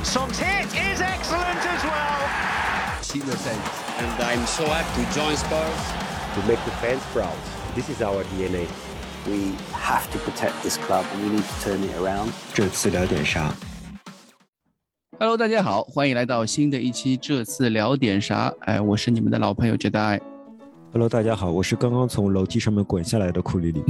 And Song's hit is excellent as well. Senior sense. And I'm so happy to join Spurs. To make the fans proud. This is our DNA. We have to protect this club and we need to turn it around. 这次聊点啥？Hello，大家好，欢迎来到新的一期。这次聊点啥？哎，我是你们的老朋友 Jedi。Hello，大家好，我是刚刚从楼梯上面滚下来的库里里。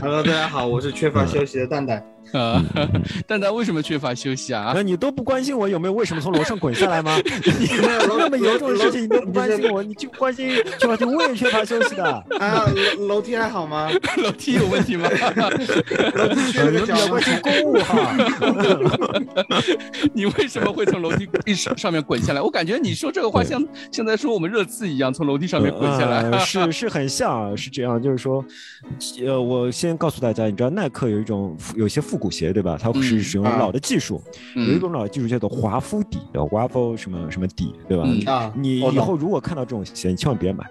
Hello，大家好，我是缺乏休息的蛋蛋。啊，蛋蛋为什么缺乏休息啊？那你都不关心我有没有为什么从楼上滚下来吗？你那么严重的事情你都不关心我，你就关心缺乏休息，我也缺乏休息的。啊，楼楼梯还好吗？楼梯有问题吗？楼梯缺了个脚吗你要关？心公务哈。你为什么会从楼梯一上上面滚下来？我感觉你说这个话像像在说我们热刺一样，从楼梯上面滚下来。呃是是很像，是这样，就是说，呃，我先告诉大家，你知道耐克有一种有些复古鞋，对吧？它是嗯使用老的技术，有一嗯种老的技术叫做华夫底的 waffle 什么什么底，对吧？嗯啊，你以后如果看到这种鞋，你千万别买。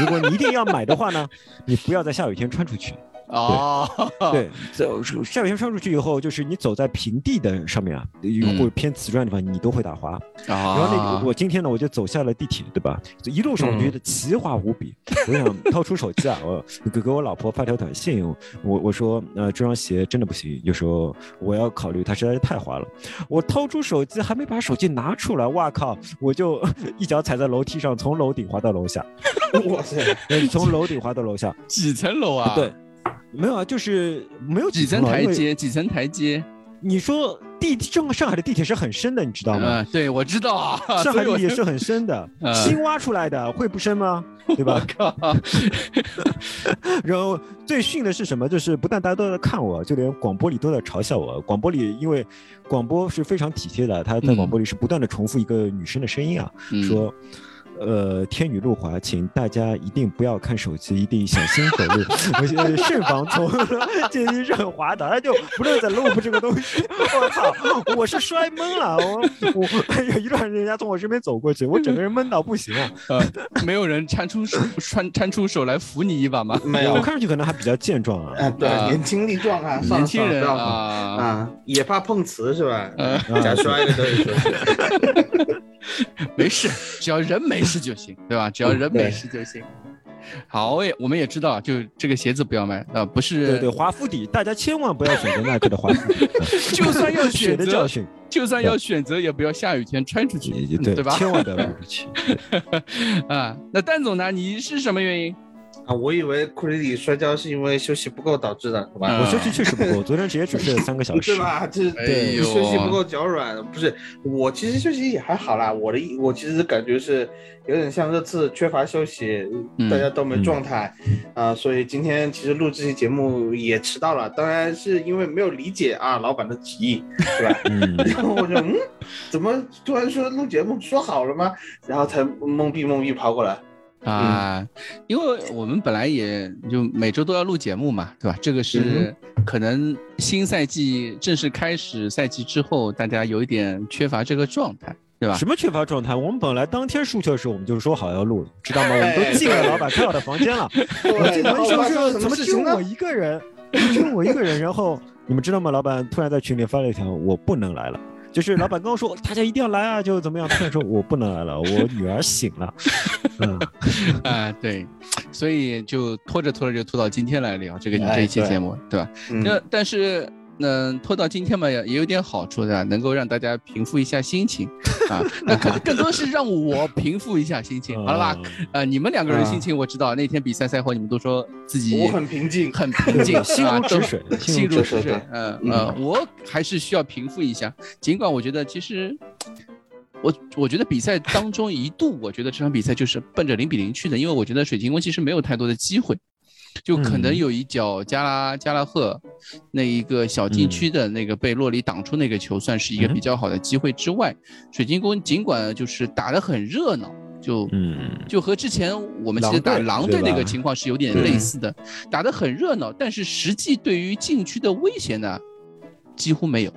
如果你一定要买的话呢，你不要在下雨天穿出去。哦，对，走下雨天穿出去以后，就是你走在平地的上面啊，嗯或者偏瓷砖的地方，你都会打滑。然后那我今天呢，我就走下了地铁，对吧？一路上我觉得奇滑无比，我想掏出手机啊，我给给我老婆发条短信，我我说呃这双鞋真的不行，有时候我要考虑它实在是太滑了。我掏出手机还没把手机拿出来，哇靠！我就一脚踩在楼梯上，从楼顶滑到楼下，哇塞，呃从楼顶滑到楼下。几层楼啊？对，，没有啊，就是没有几层台阶？几层台阶？你说地上上海的地铁是很深的，你知道吗？嗯，对，我知道啊。上海所以我地铁是很深的，嗯新挖出来的，会不深吗？对吧？然后最逊的是什么？就是不但大家都在看我，就连广播里都在嘲笑我。广播里因为广播是非常体贴的，他在嗯广播里是不断的重复一个女生的声音啊，嗯说。呃，天雨路滑，请大家一定不要看手机，一定小心走路，慎防从阶梯上滑的。他就不断在录这个东西，我操！我是摔懵了，我我有一段人家从我身边走过去，我整个人懵到不行啊！呃，没有人搀出手搀搀出手来扶你一把吗？没有我，看上去可能还比较健壮啊。啊，对啊，年轻力壮啊，年轻人啊，啊，也怕碰瓷是吧？呃假摔的都是。没事，只要人没事就行，对吧？只要人没事就行。好，我也我们也知道，就这个鞋子不要买啊，不是，对对，华夫底，大家千万不要选择耐克的华夫底，就算要 选择，的教训，就算要选择，也不要下雨天穿出去，对对吧？千万不要 买不去。啊，那蛋总呢？你是什么原因？啊，我以为库里里摔跤是因为休息不够导致的，好吧？嗯我休息确实不够，昨天直接只睡了三个小时对。吧？这哎呦休息不够脚软，不是我其实休息也还好啦。我的意我其实感觉是有点像这次缺乏休息，嗯大家都没状态啊、所以今天其实录这期节目也迟到了，当然是因为没有理解啊老板的提议，对吧？嗯，然后我就嗯，怎么突然说录节目说好了吗？然后才懵逼懵逼跑过来。啊，因为我们本来也就每周都要录节目嘛，对吧？这个是可能新赛季正式开始赛季之后，大家有一点缺乏这个状态，对吧？什么缺乏状态？我们本来当天输球的时候，我们就说好要录了，知道吗？我们都进了老板开好的房间了。我对，进门然后发生了什说是怎么只有我？一个人？只有我一个人。然后你们知道吗？老板突然在群里发了一条，我不能来了。就是老板跟我说 大家一定要来啊，就怎么样？突然说我不能来了，我女儿醒了。嗯，啊，对，所以就拖着拖着就拖到今天来聊这个哎这一期节目，对吧？嗯那但是。嗯，拖到今天嘛，也也有点好处的，能够让大家平复一下心情 啊。那可能 更多是让我平复一下心情，好了吧？嗯？呃，你们两个人啊心情我知道，那天比赛赛后你们都说自己我很平静。很平静，心如止水，心如止水嗯呃，我还是需要平复一下。尽管我觉得其实，我我觉得比赛当中一度，我觉得这场比赛就是奔着零比零去的，因为我觉得水晶宫其实没有太多的机会。就可能嗯。有一脚加拉加拉赫那一个小禁区的那个被洛里挡出那个球，算是一个嗯比较好的机会之外，水晶宫尽管就是打得很热闹，就嗯，就和之前我们其实打狼队那个情况是有点类似的，打得很热闹，但是实际对于禁区的威胁呢，几乎没有。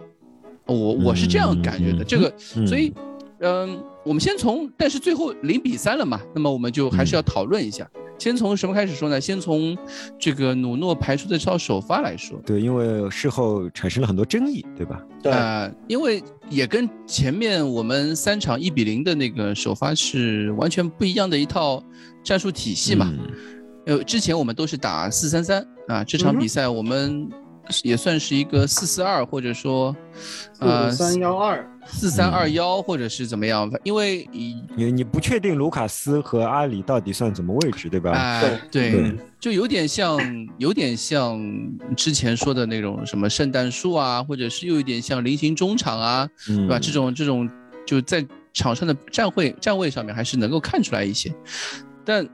我我是这样感觉的，嗯这个，嗯所以，嗯，我们先从，但是最后零比三了嘛，那么我们就还是要讨论一下，先从什么开始说呢？先从这个努诺排出的这套首发来说。对，因为事后产生了很多争议，对吧？对，呃，因为也跟前面我们三场一比零的那个首发是完全不一样的一套战术体系嘛。嗯呃，之前我们都是打四三三啊，这场比赛我们也算是一个四四二，或者说呃四三幺二，四三二幺，或者是怎么样？因为以你你不确定卢卡斯和阿里到底算什么位置，对吧？啊、对对对就有点像，有点像之前说的那种什么圣诞树啊，或者是又有点像菱形中场啊，嗯，对吧？这种这种就在场上的站位站位上面还是能够看出来一些，但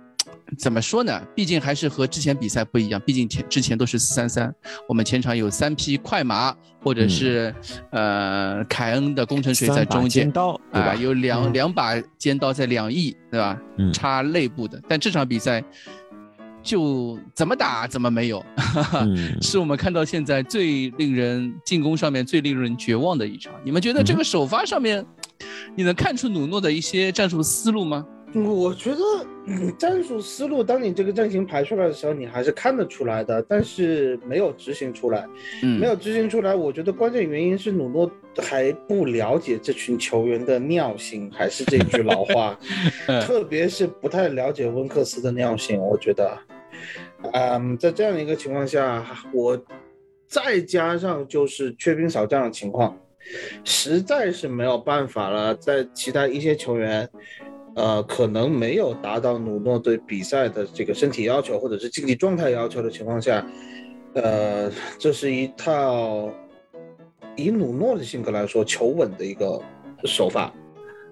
怎么说呢？毕竟还是和之前比赛不一样，毕竟前之前都是四三三，我们前场有三匹快马，或者是、呃凯恩的工程锤在中间尖。刀，对啊，吧？有两、嗯两把尖刀在两翼，对吧？嗯插内部的。但这场比赛就怎么打怎么没有，嗯，是我们看到现在最令人进攻上面最令人绝望的一场。你们觉得这个首发上面，你能看出努诺的一些战术思路吗？我觉得、嗯战术思路，当你这个阵型排出来的时候，你还是看得出来的，但是没有执行出来，嗯，没有执行出来。我觉得关键原因是努诺还不了解这群球员的尿性，还是这句老话，嗯特别是不太了解温克斯的尿性。我觉得，嗯，在这样一个情况下，我再加上就是缺兵少将的情况，实在是没有办法了。在其他一些球员。呃，可能没有达到努诺对比赛的这个身体要求或者是竞技状态要求的情况下，呃，这是一套以努诺的性格来说求稳的一个手法，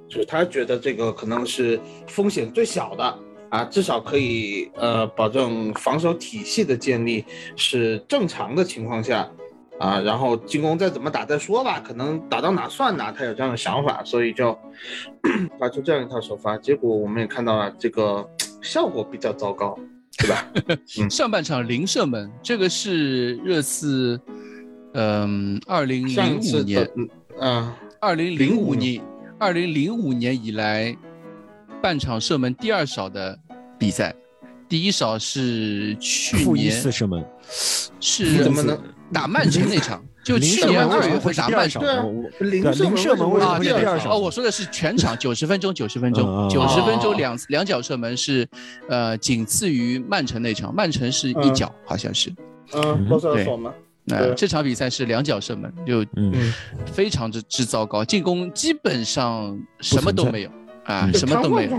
就是他觉得这个可能是风险最小的啊，至少可以呃保证防守体系的建立是正常的情况下。啊，然后进攻再怎么打再说吧，可能打到哪算哪，他有这样的想法，所以就发出这样一套首发。结果我们也看到了，这个效果比较糟糕，对吧？上半场零射门，这个是热刺，嗯，二零零五年，嗯啊，二零零五05年，二零零五年以来，半场射门第二少的比赛，第一少是去负一年次射门，是怎么能打曼城那场，就去年二月份打曼城。零零射门啊，对哦，我说的是全场九十分钟，九十分嗯钟，嗯九十分钟哦两两脚射门是，呃，仅次于曼城那场，曼城是一嗯脚，好像是。嗯，罗吗？呃，这场比赛是两脚射门，就嗯，非常之之糟糕，进攻基本上什么都没有啊，嗯什么都没有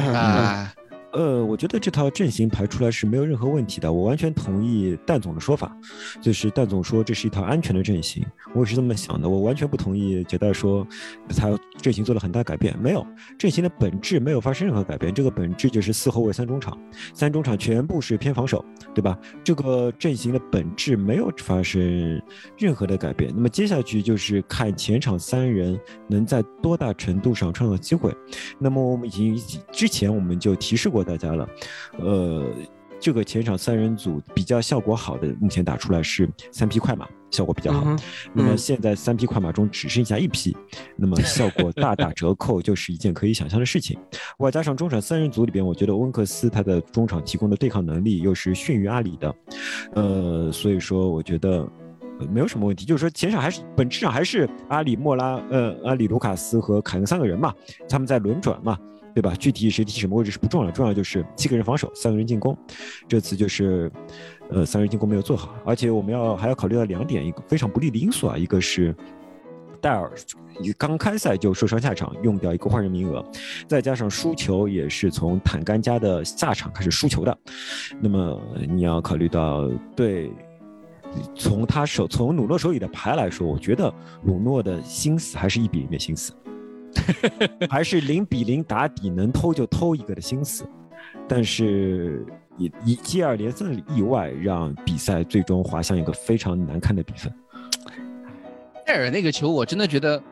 啊。呃，我觉得这套阵型排出来是没有任何问题的，我完全同意蛋总的说法，就是蛋总说这是一套安全的阵型，我也是这么想的，我完全不同意杰代说他阵型做了很大改变，没有，阵型的本质没有发生任何改变，这个本质就是四后卫三中场，三中场全部是偏防守，对吧？这个阵型的本质没有发生任何的改变，那么接下去就是看前场三人能在多大程度上创造机会。那么我们已经之前我们就提示过大家了，呃，这个前场三人组比较效果好的，目前打出来是三匹快马，效果比较好。嗯那么嗯现在三匹快马中只剩下一匹，那么 效果大打折扣，就是一件可以想象的事情。外加上中场三人组里边，我觉得温克斯他的中场提供的对抗能力又是逊于阿里的，呃，所以说我觉得。呃没有什么问题，就是说前场还是本质上还是阿里、莫拉、呃阿里、卢卡斯和凯恩三个人嘛，他们在轮转嘛，对吧？具体谁踢什么位置是不重要的，重要就是七个人防守，三个人进攻。这次就是，呃，三个人进攻没有做好，而且我们要还要考虑到两点，一个非常不利的因素啊，一个是戴尔一刚开赛就受伤下场，用掉一个换人名额，再加上输球也是从坦甘加的下场开始输球的，那么你要考虑到对。从他手从努诺手里的牌来说，我觉得努诺的心思还是一比一的心思，还是零比零打底能偷就偷一个的心思，但是以以接二连三的意外让比赛最终滑向一个非常难看的比分。戴尔那个球，我真的觉得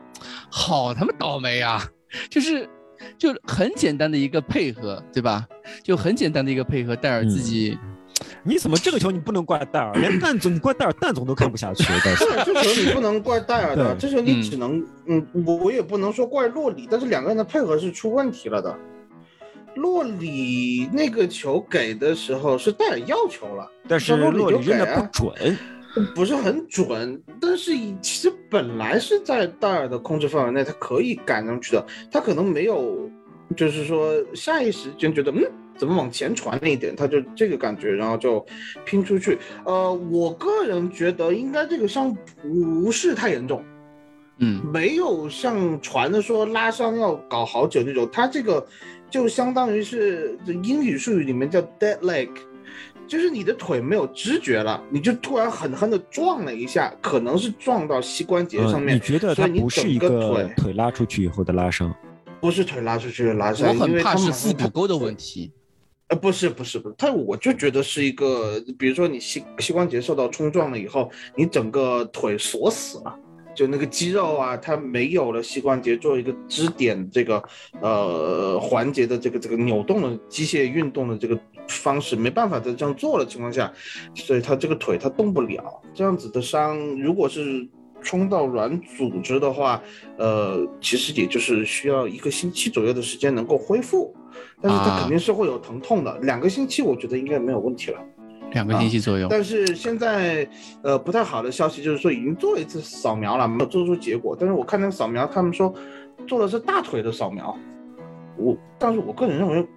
好他妈倒霉啊！就是就很简单的一个配合，对吧？就很简单的一个配合，戴尔自己。你怎么这个球你不能怪戴尔，连蛋总你怪戴尔，蛋总都看不下去。但是对，这球你不能怪戴尔的，这球你只能，嗯，我我也不能说怪洛里，但是两个人的配合是出问题了的。洛里那个球给的时候是戴尔要球了，但是洛里就给啊不准，不是很准，但是其实本来是在戴尔的控制范围内，他可以赶上去的，他可能没有，就是说下意识间觉得，嗯，怎么往前传了一点，他就这个感觉，然后就拼出去。呃，我个人觉得应该这个伤不是太严重，嗯没有像传的说拉伤要搞好久那种，他这个就相当于是这英语术语里面叫 dead leg，就是你的腿没有知觉了，你就突然狠狠的撞了一下，可能是撞到膝关节上嗯，面，你觉得所以你它不是一整个个腿腿拉出去以后的拉伤？不是腿拉出去的拉伤，因很怕是为他们腹股沟的问题。呃，不是不是不是，他我就觉得是一个，比如说你膝膝关节受到冲撞了以后，你整个腿锁死了，就那个肌肉啊，它没有了膝关节做一个支点这个呃环节的这个这个扭动的机械运动的这个方式，没办法在这样做的情况下，所以他这个腿他动不了，这样子的伤如果是。冲到软组织的话，呃，其实也就是需要一个星期左右的时间能够恢复，但是它啊肯定是会有疼痛的。两个星期我觉得应该没有问题了。两个星期左右。但是现在，呃，不太好的消息就是说已经做了一次扫描了，没有做出结果。但是我看那个扫描，他们说做的是大腿的扫描，我，但是我个人认为，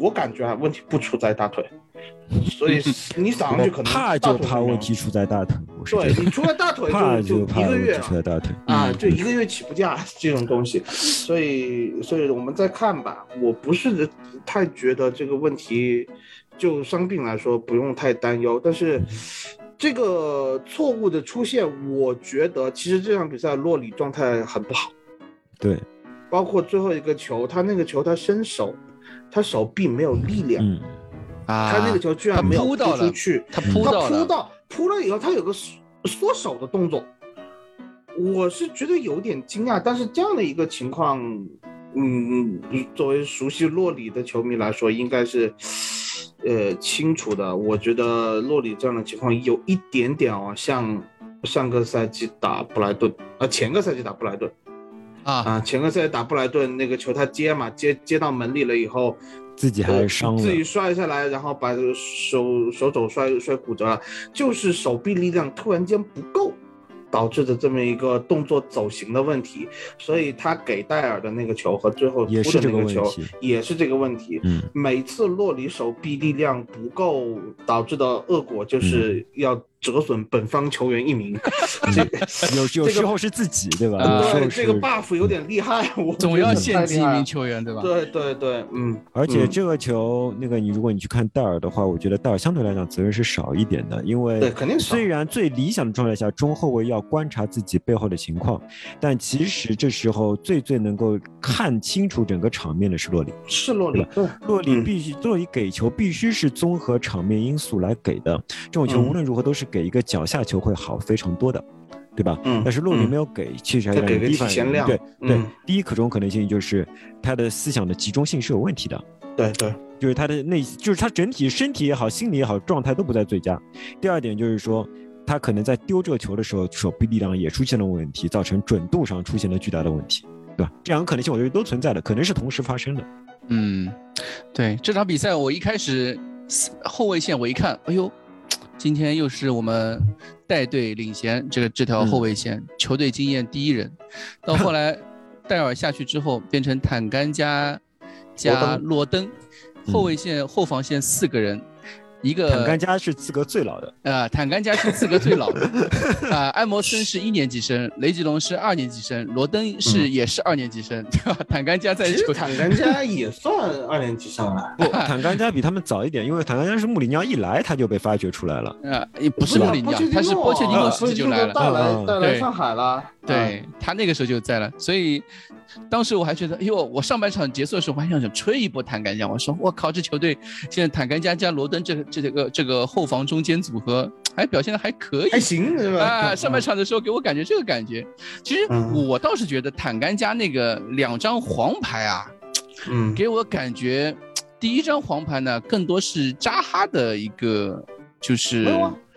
我感觉啊，问题不出在大腿，所以你扫上去可能怕就怕问题出在大腿，对你除了大腿就就一个月出在大腿。啊，嗯就一个月起步价 这种东西，所以所以我们再看吧。我不是太觉得这个问题，就伤病来说不用太担忧，但是这个错误的出现，我觉得其实这场比赛洛里状态很不好，对，包括最后一个球，他那个球他伸手，他手臂没有力量，嗯，啊，他那个球居然没有扑出去，他扑到了，扑到扑了以后，他有个缩缩手的动作，我是觉得有点惊讶。但是这样的一个情况，嗯，作为熟悉洛里的球迷来说，应该是呃清楚的。我觉得洛里这样的情况有一点点哦，像上个赛季打布莱顿，呃，前个赛季打布莱顿。啊，啊，前个赛季打布莱顿那个球他接嘛，接接到门里了以后，自己还伤了自，己摔下来，然后把这个手手肘摔摔骨折了，就是手臂力量突然间不够。导致的这么一个动作走形的问题，所以他给戴尔的那个球和最后扑的那个球也是这个问题。嗯，每次洛里手臂力量不够导致的恶果嗯就是要折损本方球员一名。这有有时候是自己对吧？对这个 buff 有点厉害，我总要献祭一名球员，对吧？对对对，嗯，嗯而且这个球，那个你如果你去看戴尔的话，我觉得戴尔相对来讲责任是少一点的，因为对肯定少虽然最理想的状态下，中后卫要观察自己背后的情况，但其实这时候最最能够看清楚整个场面的是洛里。是洛里，对，洛里嗯必须，洛里给球必须是综合场面因素来给的。这种球嗯无论如何都是给一个脚下球会好非常多的，对吧？嗯但是洛里嗯没有给，其实还他给个让人第一反体现量应对对嗯，第一可中可能性就是他的思想的集中性是有问题的。对对，就是他的内，就是他整体身体也好，心理也好，状态都不在最佳。第二点就是说，他可能在丢这个球的时候，手臂力量也出现了问题，造成准度上出现了巨大的问题，对吧？这两个可能性我觉得都存在的，可能是同时发生的。嗯，对这场比赛，我一开始后卫线我一看，哎呦，今天又是我们带队领衔这个这条后卫线，球队经验第一人。到 后来戴尔下去之后，变成坦甘加加罗登，后卫线后防线四个人，一个坦甘加是资格最老的，呃，坦甘加是资格最老的，啊，艾摩森是一年级生，雷吉隆是二年级生，罗登是、也是二年级生，对吧？坦甘加在球其实坦甘加也算二年级生了，不，坦甘加比他们早一点，因为坦甘加是穆里尼奥一来他就被发掘出来了。啊，也不是穆里尼奥，他是波切蒂诺时期就来了，带来带来上海了，对他那个时候就在了，所以当时我还觉得，哎呦，我上半场结束的时候，我还想想吹一波坦甘加，我说我靠，这球队现在坦甘加加罗登这个这个这个后防中间组合，还表现的还可以，还行是吧？啊，上半场的时候给我感觉这个感觉，其实嗯。我倒是觉得坦甘加那个两张黄牌啊，嗯，给我感觉第一张黄牌呢更多是扎哈的一个就是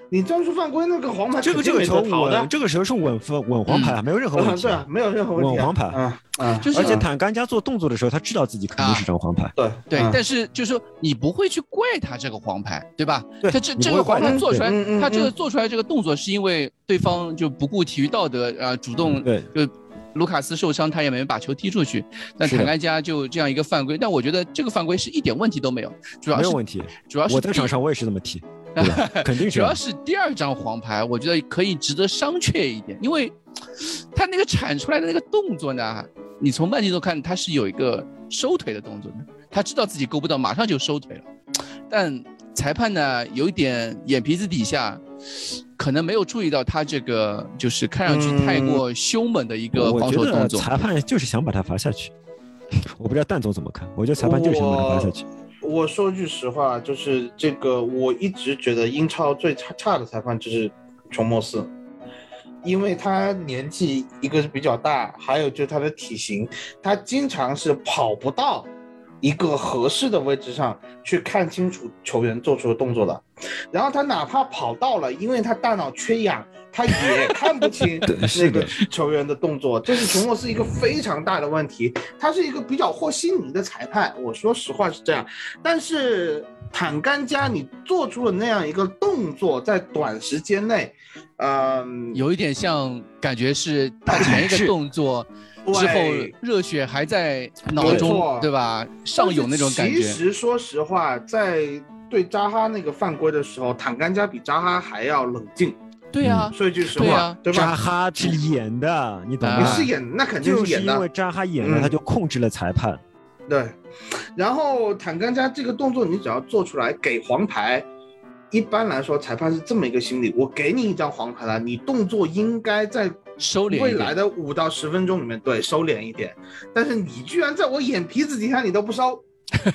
你战术犯规那个黄牌这个这个球没得逃的稳，，这个时候是稳分稳黄牌啊，没有任何问题对啊，没有任何问题啊，稳黄牌嗯嗯，就是而且坦甘加做动作的时候，他知道自己肯定是张黄牌。对对，嗯但是就是说你不会去怪他这个黄牌，对吧？对他这这个黄牌做出来他这个嗯做出来这个动作是因为对方就不顾体育道德，啊，主动对就卢卡斯受伤，他也没把球踢出去，但坦甘加就这样一个犯规，但我觉得这个犯规是一点问题都没有，主要是没有问题。主要是我在场上我也是这么踢，对吧？肯定是主要是第二张黄牌，我觉得可以值得商榷一点，因为 他那个铲出来的那个动作呢，你从慢镜头看他是有一个收腿的动作的，他知道自己够不到，马上就收腿了，但裁判呢有一点眼皮子底下。可能没有注意到他这个就是看上去太过凶猛的一个防守动作，裁判就是想把他罚下去。我不知道蛋总怎么看，我觉得裁判就是想把他罚下去。我说句实话，就是这个，我一直觉得英超最差差的裁判就是琼莫斯，因为他年纪一个是比较大，还有就是他的体型，他经常是跑不到一个合适的位置上去看清楚球员做出的动作的，然后他哪怕跑到了，因为他大脑缺氧，他也看不清那个是的球员的动作，这是琼诺斯一个非常大的问题。他是一个比较和稀泥的裁判，我说实话是这样。但是坦甘加你做出了那样一个动作，在短时间内，嗯、有一点像感觉是他前一个 动作之后热血还在脑中，对吧？上涌那种感觉。其实说实话，在对扎哈那个犯规的时候，坦甘加比扎哈还要冷静。对啊，说一句实话，对吧扎？哈是演的，你懂啊吗？你是演，那肯定是演的就是因为。扎哈演了，嗯他就控制了裁判。对，然后坦甘加这个动作，你只要做出来给黄牌，一般来说裁判是这么一个心理：我给你一张黄牌了，你动作应该在收敛未来的五到十分钟里面对收敛一点，但是你居然在我眼皮子底下你都不收。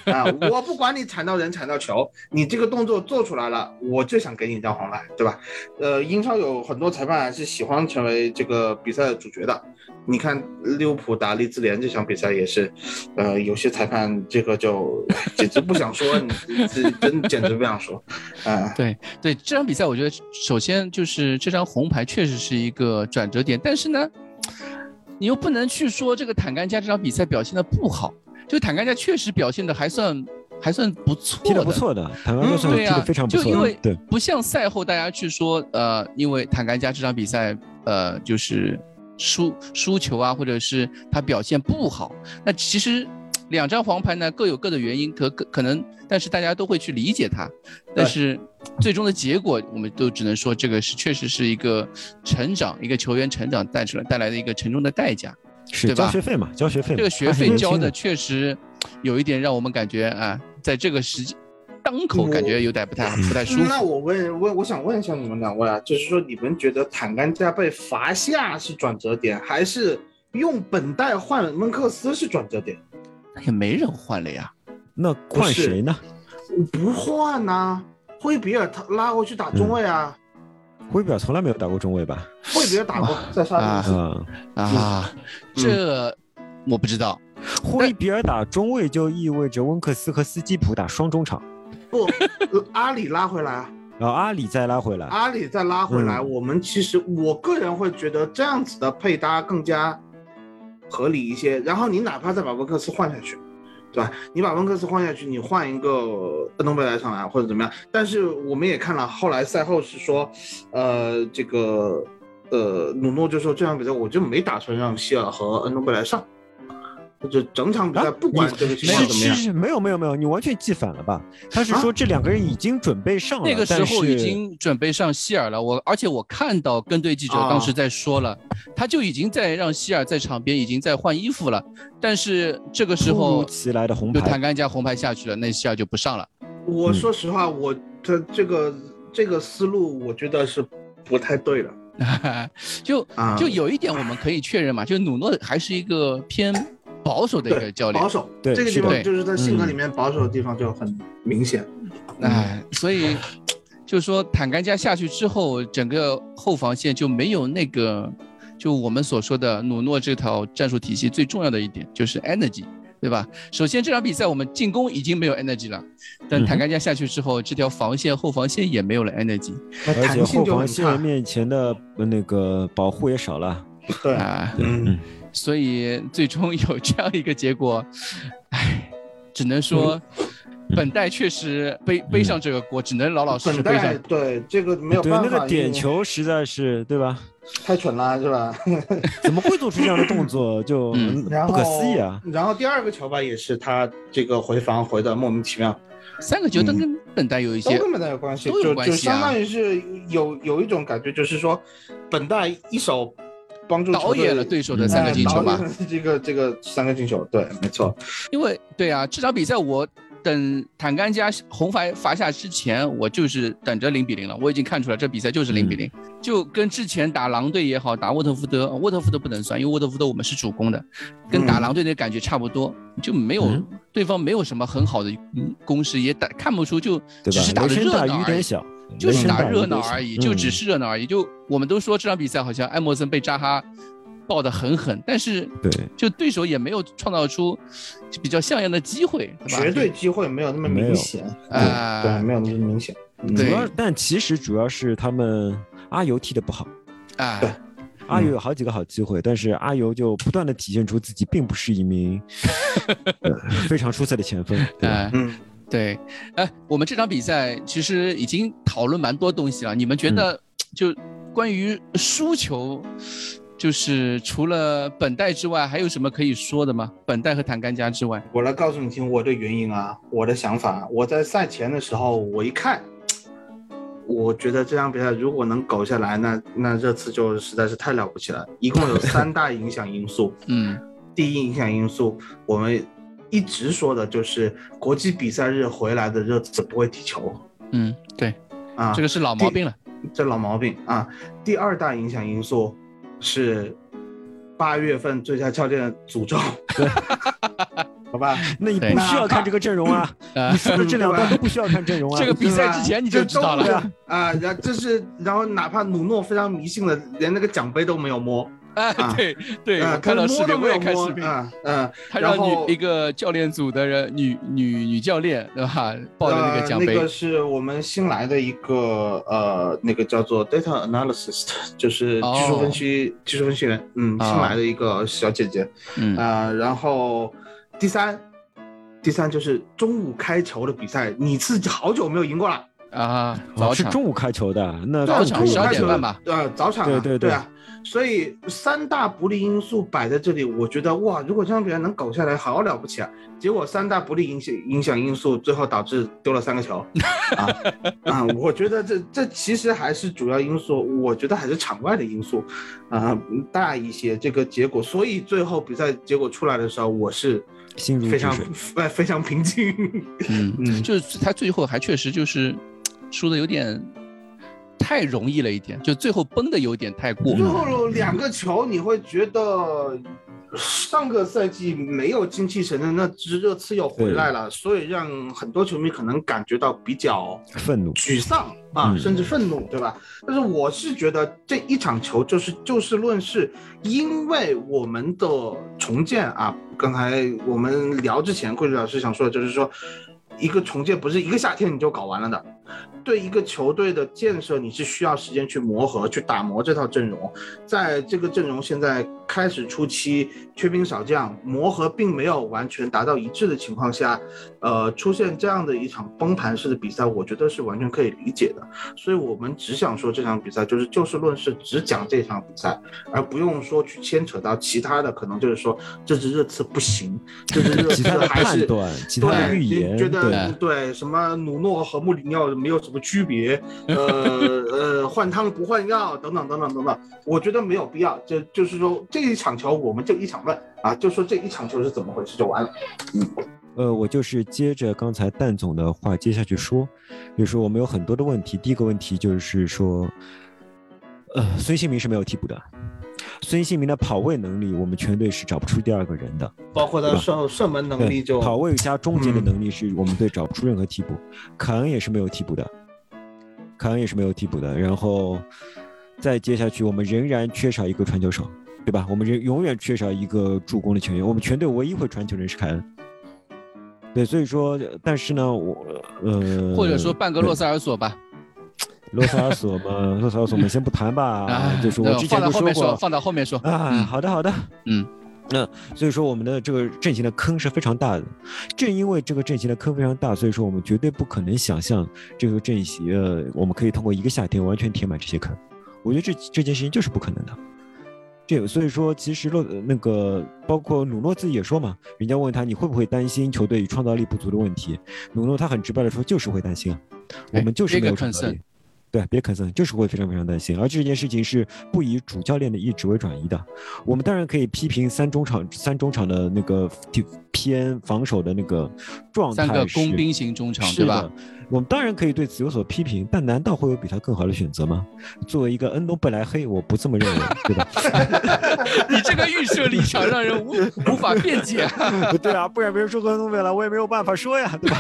啊！我不管你铲到人铲到球，你这个动作做出来了，我就想给你一张黄牌，对吧？呃，英超有很多裁判是喜欢成为这个比赛的主角的。你看利物浦打利兹联这场比赛也是，呃，有些裁判这个就简直不想说，你这真简直不想说，啊、对对，这场比赛我觉得首先就是这张红牌确实是一个转折点，但是呢，你又不能去说这个坦甘加这场比赛表现的不好，就坦甘加确实表现的还算还算不错踢得不错的，坦甘加算踢得非常不错的。就因为对，不像赛后大家去说，呃，因为坦甘加这场比赛，呃，就是输输球啊，或者是他表现不好，那其实两张黄牌呢各有各的原因，可可可能，但是大家都会去理解他，但是最终的结果，我们都只能说这个是确实是一个成长，一个球员成长带出来带来的一个沉重的代价。是对吧交学费嘛，交学费。这个学费交的确实有一点让我们感觉啊，在这个时机当口感觉有点不太不太舒服。那我问问，我想问一下你们两位啊，就是说你们觉得坦甘加被罚下是转折点，还是用本代换温克斯是转折点？那也没人换了呀。那换谁呢？不换呐、惠比尔他拉过去打中卫啊，威比尔从来没有打过中卫吧？惠比尔打过，在沙啊特。啊，啊，这我不知道。霍比尔打中卫就意味着温克斯和斯基普打双中场，不，阿里拉回来啊，然后阿里再拉回来。阿里再拉回来，嗯我们其实我个人会觉得这样子的配搭更加合理一些。然后你哪怕再把温克斯换下去，对吧？你把温克斯换下去，你换一个恩东贝莱上来或者怎么样。但是我们也看了，后来赛后是说，呃，这个呃努诺就说这场比赛我就没打算让希尔和恩东贝莱上，就整场比赛啊不管这个情况是怎么样是。是，没有没有没有，你完全记反了吧？他是啊说这两个人已经准备上了，那个时候已经准备上希尔了，我而且我看到跟队记者啊当时在说了，他就已经在让希尔在场边已经在换衣服了，但是这个时突如候其来的红牌，就坦甘加红牌下去了，那希尔就不上了。我说实话，我这这个这个思路，我觉得是不太对的。就啊就有一点我们可以确认嘛，就努诺还是一个偏保守的一个对，教练保，守，对这个地方就是在性格嗯里面保守的地方就很明显。哎，所以就是说坦甘加下去之后，整个后防线就没有那个，就我们所说的努诺这套战术体系最重要的一点就是 energy，对吧？首先这场比赛我们进攻已经没有 energy 了，但坦甘加下去之后，这条防线后防线也没有了 energy 那而且后防就很差线。面前的呃那个保护也少了。对，啊，嗯，所以最终有这样一个结果，唉，只能说本代确实背背上这个锅，只能老老实实背上。对这个没有，办法，那个点球实在是，对吧？太蠢了，是吧？怎么会做出这样的动作？就不可思议啊！然后第二个球吧，也是他这个回防回的莫名其妙，三个球都跟本代有一些都跟本代有关系，都有就就关系啊相当于是有有一种感觉，就是说本代一手帮助导演了对手的嗯三个进球吧导。演了这个这个三个进球，对，没错，因为对啊，这场比赛我等坦甘加红牌罚下之前，我就是等着零比零了。我已经看出来这比赛就是零比零、就跟之前打狼队也好，打沃特福德，沃特福德不能算，因为沃特福德我们是主攻的，跟打狼队的感觉差不多，就没有、嗯对方没有什么很好的嗯攻势，也打看不出就？只是打的热闹而已。就是打热闹而已，就只嗯是热闹而已。就我们都说这场比赛好像埃默森被扎哈抱得很狠，但是对就对手也没有创造出比较像样的机会，对吧？绝对机会没有那么明显，啊对，没有那么明显，主要，但其实主要是他们阿尤踢得不好。啊，对阿尤有好几个好机会，但是阿尤就不断的体现出自己并不是一名 呃非常出色的前锋，对吧？哎，嗯，对，哎，我们这场比赛其实已经讨论蛮多东西了。你们觉得，就关于输球，就是除了本代之外，还有什么可以说的吗？本代和坦甘加之外，我来告诉你听我的原因啊，我的想法。我在赛前的时候，我一看，我觉得这场比赛如果能苟下来，那那这次就实在是太了不起了。一共有三大影响因素。嗯第一影响因素，我们一直说的就是国际比赛日回来的热刺不会踢球嗯，对，啊，这个是老毛病了。这老毛病啊。第二大影响因素是八月份最佳教练的诅咒，好吧？那你不需要看这个阵容啊，啊 你，说的这两段 都不需要看阵容啊。这个比赛之前你就知道了啊啊，然后这是，然后哪怕努诺非常迷信的，连那个奖杯都没有摸，对对，看到视频，我也看摸视频。啊，嗯，他让然后女一个教练组的人，女女女教练，对吧？抱着那个奖杯呃，那个是我们新来的一个呃，那个叫做 data analysis，就是技术分析、技术分析员，嗯，哦新来的一个小姐姐嗯啊、然后第三，第三就是中午开球的比赛，你自己好久没有赢过了，啊，哦早场是中午开球的，那早场12更可以了点半吧呃，早场、啊，对对对啊，所以三大不利因素摆在这里，我觉得哇，如果这场比赛能搞下来，好了不起啊！结果三大不利影响影响因素，最后导致丢了三个球，啊啊！我觉得这这其实还是主要因素，我觉得还是场外的因素啊大一些这个结果，所以最后比赛结果出来的时候，我是心如非常非常平静，嗯，嗯就是他最后还确实就是输的有点太容易了一点，就最后崩的有点太过最。后两个球，你会觉得上个赛季没有精气神的那只热刺又回来了，所以让很多球迷可能感觉到比较愤怒，沮丧啊，嗯甚至愤怒，对吧？但是我是觉得这一场球就是就事论事，因为我们的重建啊，刚才我们聊之前，桂志老师想说的就是说，一个重建不是一个夏天你就搞完了的。对一个球队的建设，你是需要时间去磨合、去打磨这套阵容。在这个阵容现在开始初期缺兵少将，磨合并没有完全达到一致的情况下，呃，出现这样的一场崩盘式的比赛，我觉得是完全可以理解的。所以我们只想说这场比赛就是就事论事，只讲这场比赛，而不用说去牵扯到其他的，可能就是说这支热刺不行，这支热刺还是对，其他预言，觉得对，对什么努诺和穆里尼奥没有什么区别？呃呃，换汤不换药等等等等等等，我觉得没有必要。就就是说这一场球我们就一场问啊，就说这一场球是怎么回事就完了。嗯呃，我就是接着刚才蛋总的话接下去说，比如说我们有很多的问题，第一个问题就是说，呃，孙兴民是没有替补的，孙兴民的跑位能力，我们全队是找不出第二个人的。包括他射射门能力就跑位加终结的嗯能力是我们队找不出任何替补，凯恩也是没有替补的，凯恩也是没有替补的。然后再接下去，我们仍然缺少一个传球手，对吧？我们仍永远缺少一个助攻的球员，我们全队唯一会传球的人是凯恩。对，所以说，但是呢，我呃，或者说半个洛塞尔索吧。洛萨尔索嘛，洛萨尔索我们先不谈吧，啊，就是我之前放到后面说，放到后面说。啊，嗯好的好的，嗯，那所以说我们的这个阵型的坑是非常大的，正因为这个阵型的坑非常大，所以说我们绝对不可能想象这个阵型呃，我们可以通过一个夏天完全填满这些坑，我觉得这这件事情就是不可能的。这所以说，其实洛那个包括努诺自己也说嘛，人家问他你会不会担心球队创造力不足的问题，努诺他很直白的说就是会担心啊，我们就是没有创造力。对，别 concern，就是会非常非常担心，而这件事情是不以主教练的意志为转移的。我们当然可以批评三中场三中场的那个偏防守的那个状态，三个工兵型中场，对吧？我们当然可以对此有所批评，但难道会有比他更好的选择吗？作为一个恩东贝莱黑，我不这么认为，对吧？你这个预设立场让人无无法辩解。对啊，不然别人说恩东贝莱，我也没有办法说呀，对吧？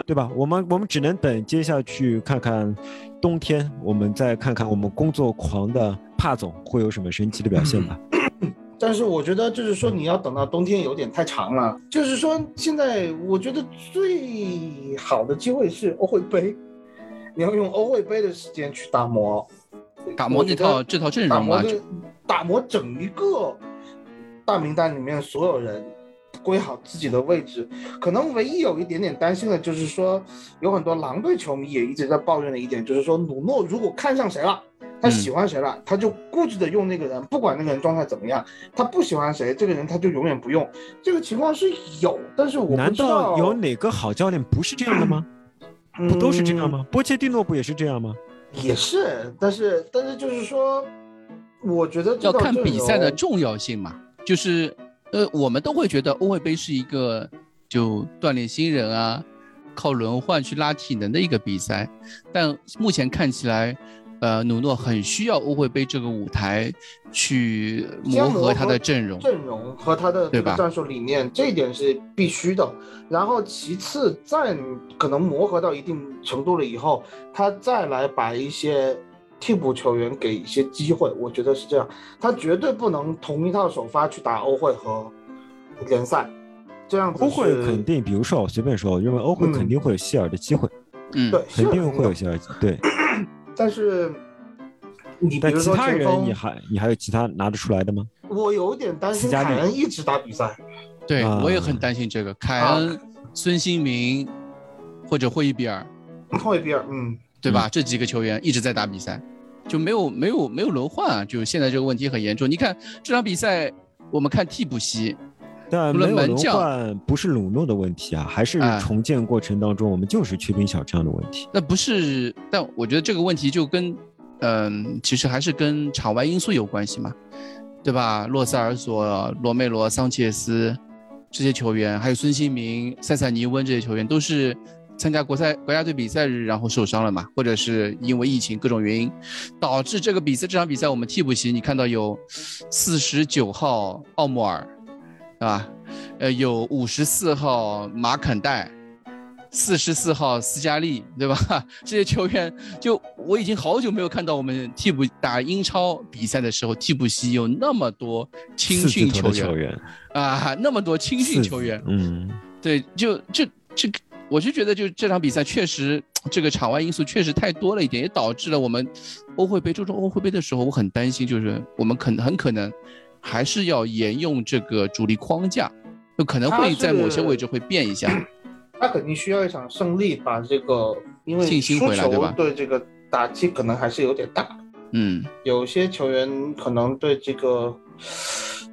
对吧？我们我们只能等接下去看看冬天，我们再看看我们工作狂的帕总会有什么神奇的表现吧。但是我觉得就是说你要等到冬天有点太长了。就是说现在我觉得最好的机会是欧会杯，你要用欧会杯的时间去打磨，打磨这套这套阵容嘛，打磨整一个大名单里面所有人。归好自己的位置，可能唯一有一点点担心的就是说，有很多狼队球迷也一直在抱怨的一点，就是说努诺如果看上谁了，他喜欢谁了，他就固执的用那个人，不管那个人状态怎么样，他不喜欢谁，这个人他就永远不用。这个情况是有，但是我难道有哪个好教练不是这样的吗？不都是这样吗？波切蒂诺不也是这样吗？也是，但是但是就是说，我觉得要看比赛的重要性嘛，就是。呃，我们都会觉得欧会杯是一个就锻炼新人啊，靠轮换去拉体能的一个比赛，但目前看起来，呃，努诺很需要欧会杯这个舞台去磨合他的阵容、阵容和他的对吧战术理念，这一点是必须的。然后其次，再可能磨合到一定程度了以后，他再来把一些替补球员给一些机会，我觉得是这样。他绝对不能同一套首发去打欧会和联赛，这样子。欧会肯定，比如说我随便说，我认为欧会肯定会有希尔的机会。嗯，对，肯定会有希尔。对。但是，你比如说其他人，你还你还有其他拿得出来的吗？我有点担心凯恩一直打比赛。对，我也很担心这个凯恩、孙兴民或者霍伊比尔。霍伊比尔，嗯。对吧？这几个球员一直在打比赛，就没有没有没有轮换啊！就现在这个问题很严重。你看这场比赛，我们看替补席，但没有轮换不是鲁诺的问题啊，还是重建过程当中我们就是缺兵小将的问题。那不是，但我觉得这个问题就跟，嗯，其实还是跟场外因素有关系嘛，对吧？洛塞尔索、罗梅罗、桑切斯这些球员，还有孙兴民、塞塞尼温这些球员都是。参加国赛国家队比赛日，然后受伤了嘛？或者是因为疫情各种原因，导致这个比赛这场比赛我们替补席你看到有四十九号奥莫尔，对吧？呃，有五十四号马肯戴，四十四号斯嘉丽，对吧？这些球员就我已经好久没有看到我们替补打英超比赛的时候，替补席有那么多青训球员啊，那么多青训球员，嗯，对，就就这个。我是觉得，就这场比赛确实，这个场外因素确实太多了一点，也导致了我们欧会杯、注重欧会杯的时候，我很担心，就是我们可能很可能还是要沿用这个主力框架，就可能会在某些位置会变一下。他肯定需要一场胜利，把这个因为信心回来，对吧？对这个打击可能还是有点大。嗯，有些球员可能对这个。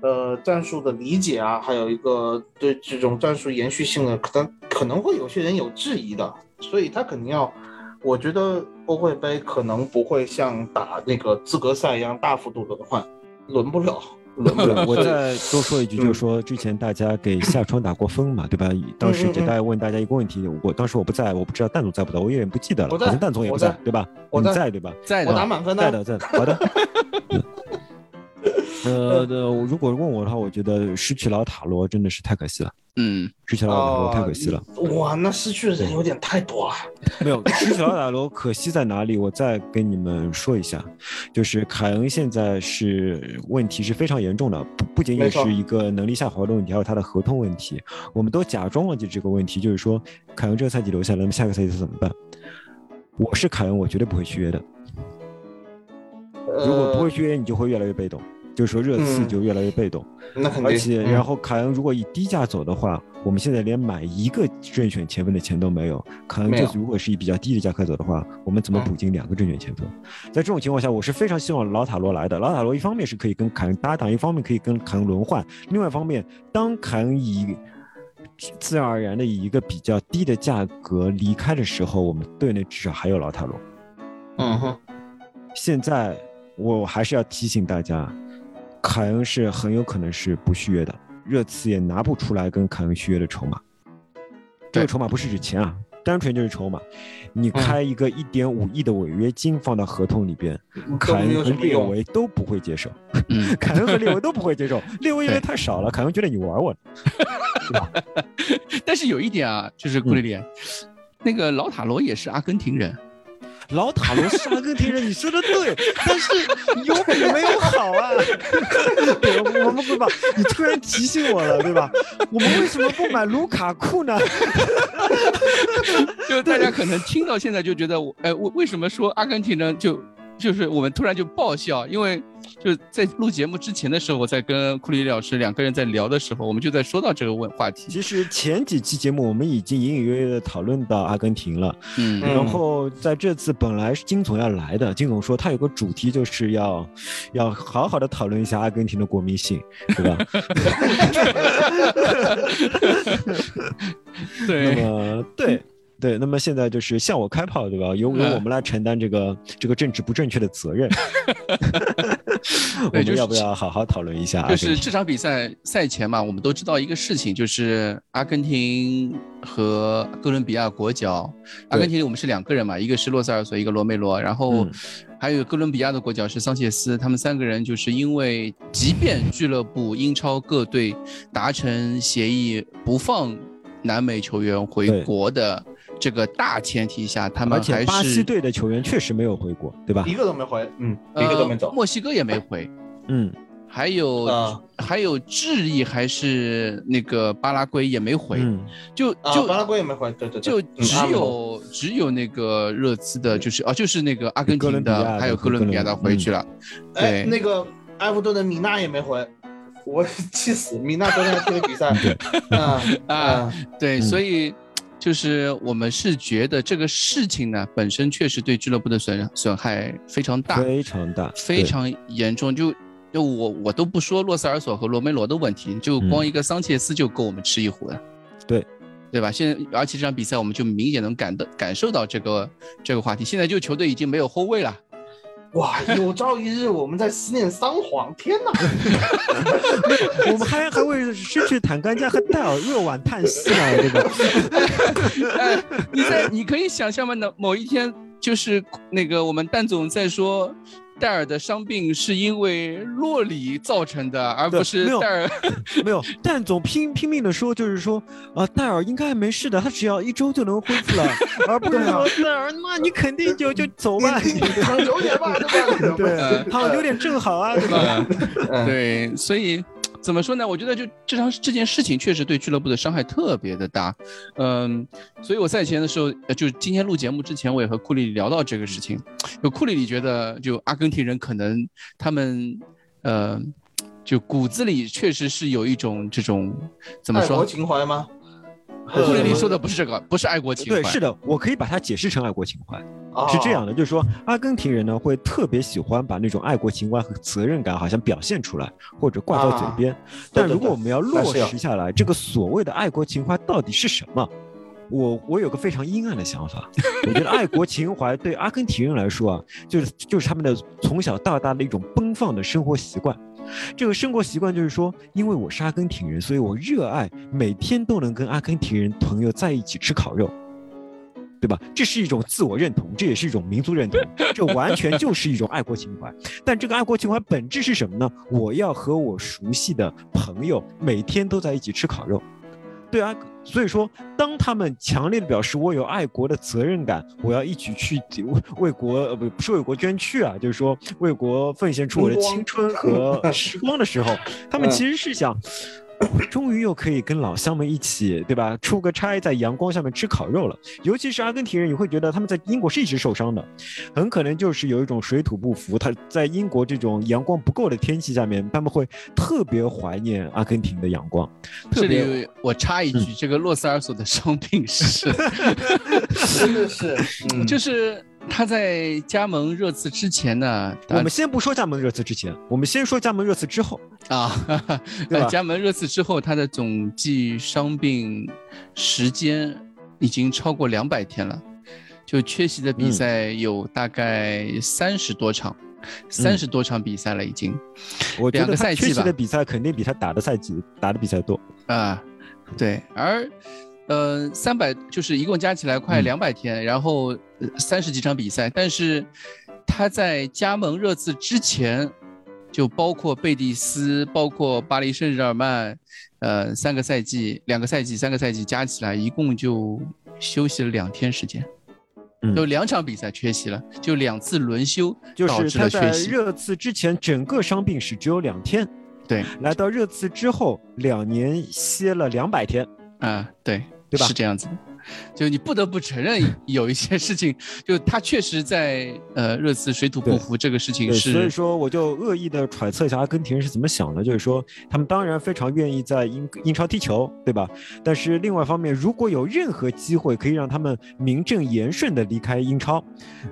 呃，战术的理解啊，还有一个对这种战术延续性的，可能可能会有些人有质疑的，所以他肯定要，我觉得欧会杯可能不会像打那个资格赛一样大幅度轮换，轮不了，轮不了。我再多说一句，就是说之前大家给夏川打过分嘛，对吧？当时给大家问大家一个问题，我当时我不在，我不知道蛋总在不在，我有点不记得了，好像蛋总也不在，对吧？我在，对吧？在，我打满分的，在的，在的，好的。呃，的，如果问我的话，我觉得失去老塔罗真的是太可惜了，嗯，失去老塔罗太可惜了。哇，那失去的人有点太多了。没有失去老塔罗可惜在哪里？我再跟你们说一下，就是凯恩现在是问题是非常严重的，不不仅仅是一个能力下滑的问题，还有他的合同问题。我们都假装忘记这个问题，就是说凯恩这个赛季留下来，那么下个赛季他怎么办？我是凯恩，我绝对不会续约的。如果不会续约，你就会越来越被动。就是说热刺嗯就越来越被动，那肯定。而且嗯然后凯恩如果以低价走的话，我们现在连买一个正选前锋的钱都没有。凯恩就是如果是以比较低的价格走的话，我们怎么嗯补进两个正选前锋？在这种情况下，我是非常希望老塔罗来的。老塔罗一方面是可以跟凯恩搭档，一方面可以跟凯恩轮换，另外一方面，当凯恩以自然而然的以一个比较低的价格离开的时候，我们队内至少还有老塔罗。嗯哼，现在我还是要提醒大家，凯恩是很有可能是不续约的，热刺也拿不出来跟凯恩续约的筹码。这个筹码不是指钱啊，单纯就是筹码。你嗯开一个一点五亿的违约金放到合同里边，凯恩和列。维都不会接受，嗯，凯恩和列维 都不会接受。列维因为太少了，凯恩觉得你玩我呢。但是有一点啊，就是顾丽丽，那个老塔罗也是阿根廷人，老塔罗是阿根廷人，你说的对，但是有比没有好啊。对，我们会吧？你突然提醒我了，对吧？我们为什么不买卢卡库呢？就大家可能听到现在就觉得我，哎，为为什么说阿根廷人就就是我们突然就爆笑？因为就在录节目之前的时候，我在跟库里老师两个人在聊的时候，我们就在说到这个问话题。其实前几期节目我们已经隐隐约约的讨论到阿根廷了，嗯嗯然后在这次本来是金总要来的，金总说他有个主题就是要要好好的讨论一下阿根廷的国民性，对吧？那对，么对对，那么现在就是向我开炮，对吧？由由嗯我们来承担这个这个政治不正确的责任。我们要不要好好讨论一下就？是这场比赛赛前嘛，我们都知道一个事情，就是阿根廷和哥伦比亚国脚。阿根廷我们是两个人嘛，一个是洛塞尔索，一个罗梅罗，然后嗯还有哥伦比亚的国脚是桑切斯。他们三个人就是因为，即便俱乐部英超各队达成协议不放南美球员回国的这个大前提下，他们而且巴西队的球员确实没有回国，对吧？一？个都没回，嗯，一个都没走。呃。墨西哥也没回。嗯，还有、啊。还有智利还是那个巴拉圭也没回，嗯。就啊，就、巴拉圭也没回，对对对，就嗯只有、只有那个热刺的，就是哦、就是那个阿根廷的的，还有哥伦比亚的回去了。哎，对，那个埃弗顿的米纳也没回，我 气死！米纳昨天还踢了比赛，啊 啊，对，嗯。所以就是我们是觉得这个事情呢，本身确实对俱乐部的损损害非常大，非常大，非常严重。就就我我都不说洛塞尔索和罗梅罗的问题，就光一个桑切斯就够我们吃一壶了。嗯对。对吧？现在，而且这场比赛我们就明显能感到感受到这个这个话题。现在就球队已经没有后卫了，哇！有朝一日我们在思念桑黄，天哪！我们还还会失去坦甘加和戴尔扼腕叹息呢，对吧？哎，你在你可以想象吗？那某一天就是那个我们蛋总在说。戴尔的伤病是因为洛里造成的，而不对没有是戴尔。没有，但总拼拼命的说，就是说，啊，戴尔应该没事的，他只要一周就能恢复了，而不是说戴尔，那你肯定就就走吧，你躺久点吧，对吧？对，躺久点正好啊，对吧？嗯，对，所以怎么说呢？我觉得就这场这件事情确实对俱乐部的伤害特别的大。嗯，所以我赛前的时候，呃，就今天录节目之前，我也和库里聊到这个事情。就库里里觉得，就阿根廷人可能他们，呃，就骨子里确实是有一种这种怎么说爱国？情怀吗？库里里说的不是这个，不是爱国情怀。对，是的，我可以把它解释成爱国情怀，啊是这样的，就是说阿根廷人呢会特别喜欢把那种爱国情怀和责任感好像表现出来，或者挂到嘴边。但如果我们要落实下来，这个所谓的爱国情怀到底是什么？我我有个非常阴暗的想法，我觉得爱国情怀对阿根廷人来说啊，就是就是他们的从小到大的一种奔放的生活习惯。这个生活习惯就是说，因为我是阿根廷人，所以我热爱每天都能跟阿根廷人朋友在一起吃烤肉。对吧？这是一种自我认同，这也是一种民族认同，这完全就是一种爱国情怀。但这个爱国情怀本质是什么呢？我要和我熟悉的朋友每天都在一起吃烤肉。对啊，所以说，当他们强烈的表示我有爱国的责任感，我要一起去为为国呃不不是为国捐躯啊，就是说为国奉献出我的青春和时光的时候，他们其实是想。我终于又可以跟老乡们一起，对吧？出个差，在阳光下面吃烤肉了。尤其是阿根廷人，你会觉得他们在英国是一直受伤的，很可能就是有一种水土不服。他在英国这种阳光不够的天气下面，他们会特别怀念阿根廷的阳光。这里我插一句，这个洛塞尔索的 伤病是，真的是，嗯就是他在加盟热刺之前呢，我们先不说加盟热刺之前，我们先说加盟热刺之后。啊，对吧加盟热刺之后，他的总计伤病时间已经超过两百天了，就缺席的比赛有大概三十多场，三十多场比赛了已经。我觉两个得他缺赛季的比赛肯定比他打的赛季打的比赛多。啊，对，而呃，三百就是一共加起来快嗯两百天，然后三十几场比赛，但是他在加盟热刺之前，就包括贝蒂斯，包括巴黎圣日耳曼，呃，三个赛季、两个赛季、三个赛季加起来，一共就休息了两天时间。嗯有两场比赛缺席了，就两次轮休就是导致他在了缺席。热刺之前整个伤病史只有两天，对，来到热刺之后两年歇了两百天。啊，对，对吧是这样子的，就你不得不承认，有一些事情，就他确实在呃热刺水土不服这个事情，是，所以说我就恶意的揣测一下阿根廷人是怎么想的，就是说他们当然非常愿意在英英超踢球，对吧？但是另外一方面，如果有任何机会可以让他们名正言顺的离开英超，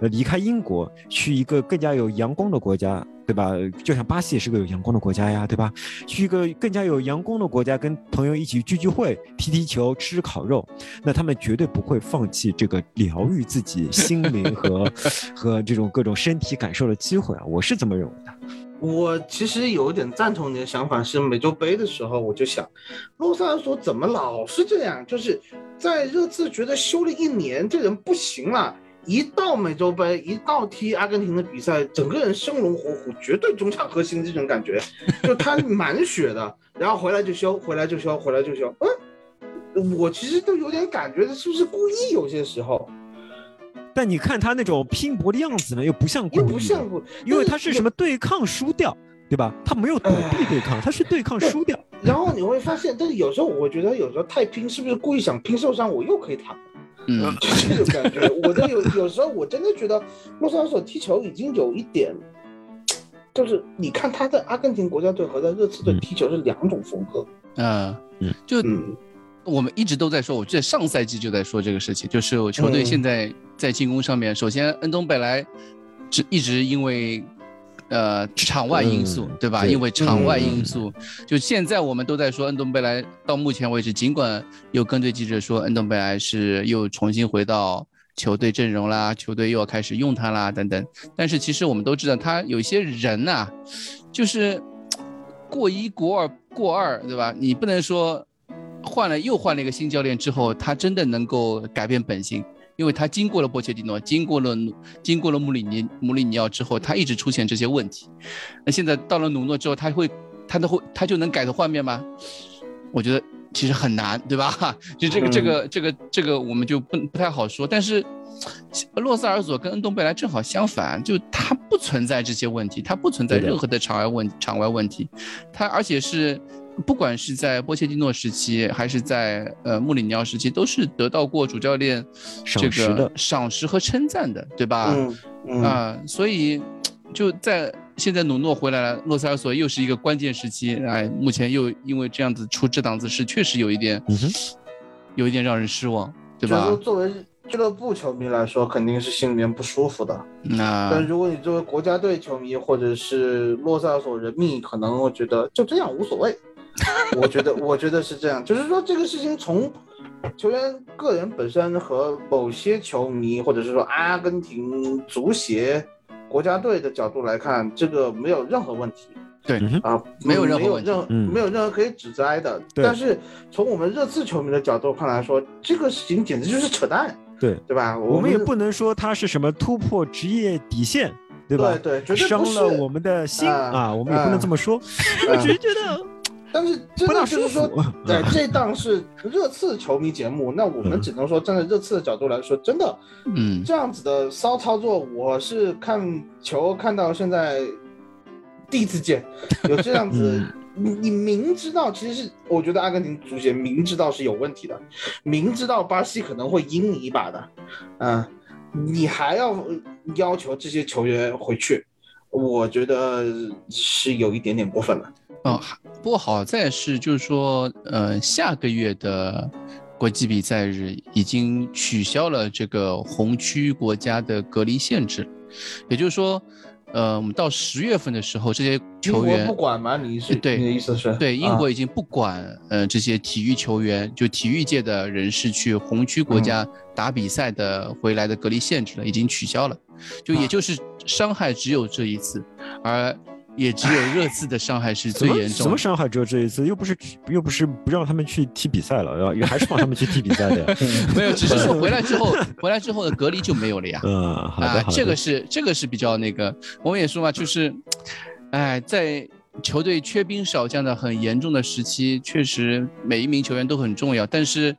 呃，离开英国，去一个更加有阳光的国家。对吧？就像巴西也是个有阳光的国家呀，对吧？去一个更加有阳光的国家，跟朋友一起聚聚会、踢踢球、吃吃烤肉，那他们绝对不会放弃这个疗愈自己心灵和 和这种各种身体感受的机会啊！我是这么认为的。我其实有一点赞同你的想法，是美洲杯的时候我就想，洛萨尔索怎么老是这样？就是在热刺觉得休了一年，这人不行了。一到美洲杯，一到踢阿根廷的比赛，整个人生龙活虎，绝对中场核心这种感觉，就他满血的，然后回来就休，回来就休，回来就休。嗯，我其实都有点感觉，是不是故意？有些时候但你看他那种拼搏的样子呢，又不像故又意的，不像故，因为他是什么对抗输掉，对吧？他没有躲避对抗，他是对抗输掉。然后你会发现，但是有时候我觉得有时候太拼，是不是故意想拼受伤，我又可以躺？嗯，就 这种感觉。我的有有时候我真的觉得洛萨尔索踢球已经有一点，就是你看他在阿根廷国家队和在热刺队踢球是两种风格。啊，嗯。就嗯。我们一直都在说，我记得上赛季就在说这个事情，就是我球队嗯。现在在进攻上面，首先恩东贝莱只一直因为呃场外因素，嗯对吧？对因为场外嗯因素，就现在我们都在说恩东贝莱，到目前为止，尽管有跟队记者说恩东贝莱是又重新回到。球队阵容啦，球队又要开始用他啦，等等。但是其实我们都知道，他有些人呐、就是过一过二过二，对吧？你不能说换了又换了一个新教练之后，他真的能够改变本性，因为他经过了波切蒂诺，经过了努经过了穆里尼穆里尼奥之后，他一直出现这些问题。那现在到了努诺之后，他会他都会他就能改头换面吗？我觉得其实很难，对吧？就这个这个这个这个我们就不不太好说。但是洛塞尔索跟恩东贝莱正好相反，就他不存在这些问题，他不存在任何的场外问场外问题，他而且是。不管是在波切蒂诺时期，还是在呃穆里尼奥时期，都是得到过主教练这赏识的个赏识和称赞的，对吧？嗯嗯啊，所以就在现在努诺回来了，洛塞尔索又是一个关键时期，哎，目前又因为这样子出这档子事，确实有一点，嗯有一点让人失望，对就是说吧？作为俱乐部球迷来说，肯定是心里面不舒服的。那但如果你作为国家队球迷或者是洛塞尔索人迷，可能会觉得就这样无所谓。我觉得，我觉得是这样，就是说这个事情从球员个人本身和某些球迷，或者是说阿根廷足协国家队的角度来看，这个没有任何问题。对啊，没有任何没有任嗯没有任何可以指摘的。对但是从我们热刺球迷的角度看来说，这个事情简直就是扯淡。对对吧？我们也不能说他是什么突破职业底线，对吧？对对伤了我们的心啊啊，我们也不能这么说。我啊只是觉得但是真的就是说服，对，这档是热刺球迷节目，那我们嗯。只能说站在热刺的角度来说，真的嗯，这样子的骚操作，我是看球看到现在第一次见，有这样子。你你明知道，其实是我觉得阿根廷足协明知道是有问题的，明知道巴西可能会阴你一把的，嗯、你还要要求这些球员回去，我觉得是有一点点过分了。哦，不过好在是就是说，呃，下个月的国际比赛日已经取消了这个红区国家的隔离限制，也就是说，呃，我们到十月份的时候，这些球员英国不管吗？你是对你的意思是？对，英啊国已经不管呃这些体育球员，就体育界的人士去红区嗯国家打比赛的回来的隔离限制了，已经取消了，就也啊就是伤害只有这一次，而也只有热刺的伤害是最严重的。什么伤害只有这一次，又不是又不是不让他们去踢比赛了，然后还是放他们去踢比赛的呀。没有，只是说回来之后，回来之后的隔离就没有了呀。嗯，好的，啊好，的。这个是这个是比较那个，我们也说嘛，就是，哎，在球队缺兵少将的很严重的时期，确实每一名球员都很重要，但是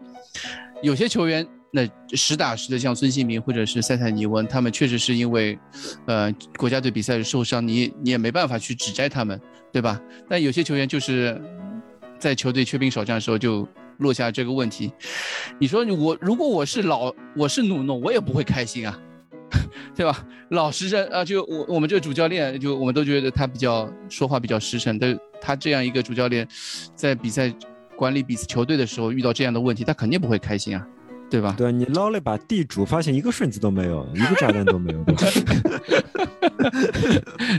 有些球员。那实打实的，像孙兴民或者是塞塞尼翁，他们确实是因为，呃，国家队比赛受伤，你你也没办法去指摘他们，对吧？但有些球员就是在球队缺兵少将的时候就落下这个问题。你说我如果我是老我是努诺，我也不会开心啊。对吧？老实人啊，就我我们这个主教练，就我们都觉得他比较说话比较实诚。但他这样一个主教练，在比赛管理比赛球队的时候遇到这样的问题，他肯定不会开心啊，对吧？对你捞了一把地主，发现一个顺子都没有，一个炸弹都没有，对吧？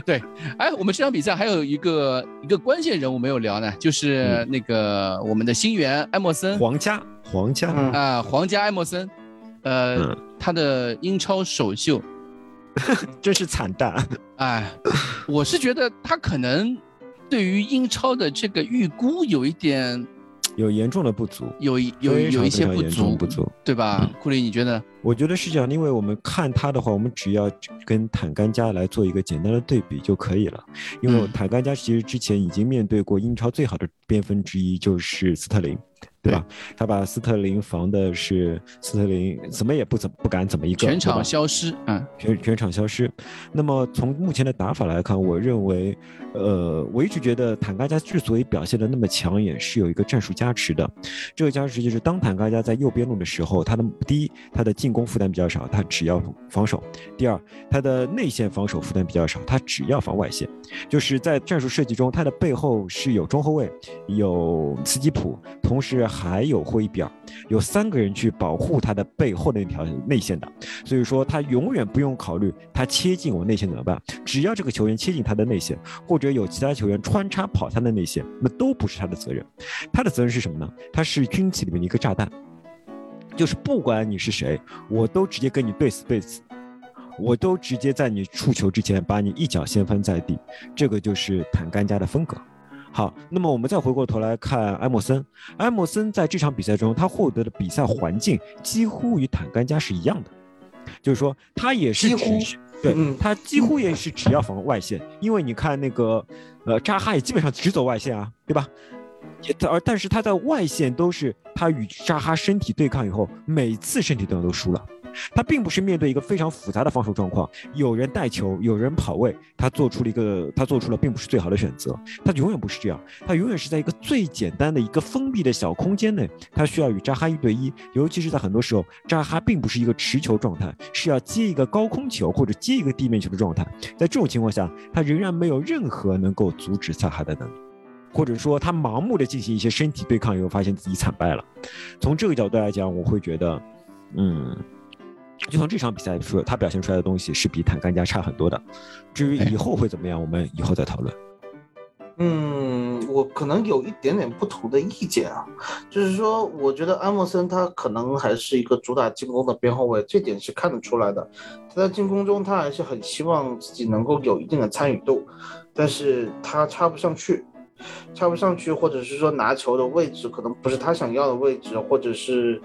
对，哎，我们这场比赛还有一个一个关键人物没有聊呢，就是那个我们的新援艾默森皇家，皇家，嗯啊，皇家艾默森，呃，嗯他的英超首秀，真是惨淡。哎，我是觉得他可能对于英超的这个预估有一点有严重的不足，有一有有一些不足，不足。对吧？库里，你觉得？我觉得是这样，因为我们看他的话，我们只要跟坦甘加来做一个简单的对比就可以了。因为嗯坦甘加其实之前已经面对过英超最好的边锋之一，就是斯特林，对吧？他把斯特林防的是斯特林怎么也不怎不敢怎么一个，全场消失，嗯，全全场消失。那么从目前的打法来看，我认为，呃，我一直觉得坦嘎加之所以表现的那么抢眼，是有一个战术加持的。这个加持就是当坦嘎加在右边路的时候，他的第一，他的进攻负担比较少，他只要防守；第二，他的内线防守负担比较少，他只要防外线。就是在战术设计中，他的背后是有中后卫，有斯基普，同时还有霍伊比尔，有三个人去保护他的背后的那条内线的。所以说他永远不用考虑他切进我内线怎么办，只要这个球员切进他的内线，或者有其他球员穿插跑他的那些，那都不是他的责任。他的责任是什么呢？他是军旗里面的一个炸弹，就是不管你是谁，我都直接跟你对死对死。我都直接在你触球之前把你一脚掀翻在地，这个就是坦甘加的风格。好，那么我们再回过头来看埃默森，埃默森在这场比赛中，他获得的比赛环境几乎与坦甘加是一样的，就是说他也是几乎对嗯他几乎也是只要防外线，因为你看那个呃扎哈也基本上只走外线啊，对吧？也而但是他在外线都是他与扎哈身体对抗以后，每次身体对抗都输了。他并不是面对一个非常复杂的防守状况，有人带球，有人跑位，他做出了一个他做出了并不是最好的选择。他永远不是这样，他永远是在一个最简单的一个封闭的小空间内，他需要与扎哈一对一，尤其是在很多时候，扎哈并不是一个持球状态，是要接一个高空球或者接一个地面球的状态。在这种情况下，他仍然没有任何能够阻止萨哈的能力。或者说他盲目的进行一些身体对抗以后，发现自己惨败了。从这个角度来讲，我会觉得，嗯，就从这场比赛说，他表现出来的东西是比坦甘加差很多的。至于以后会怎么样，我们以后再讨论。嗯，我可能有一点点不同的意见啊，就是说，我觉得安默森他可能还是一个主打进攻的边后卫，这点是看得出来的。他在进攻中，他还是很希望自己能够有一定的参与度，但是他插不上去，插不上去，或者是说拿球的位置可能不是他想要的位置，或者是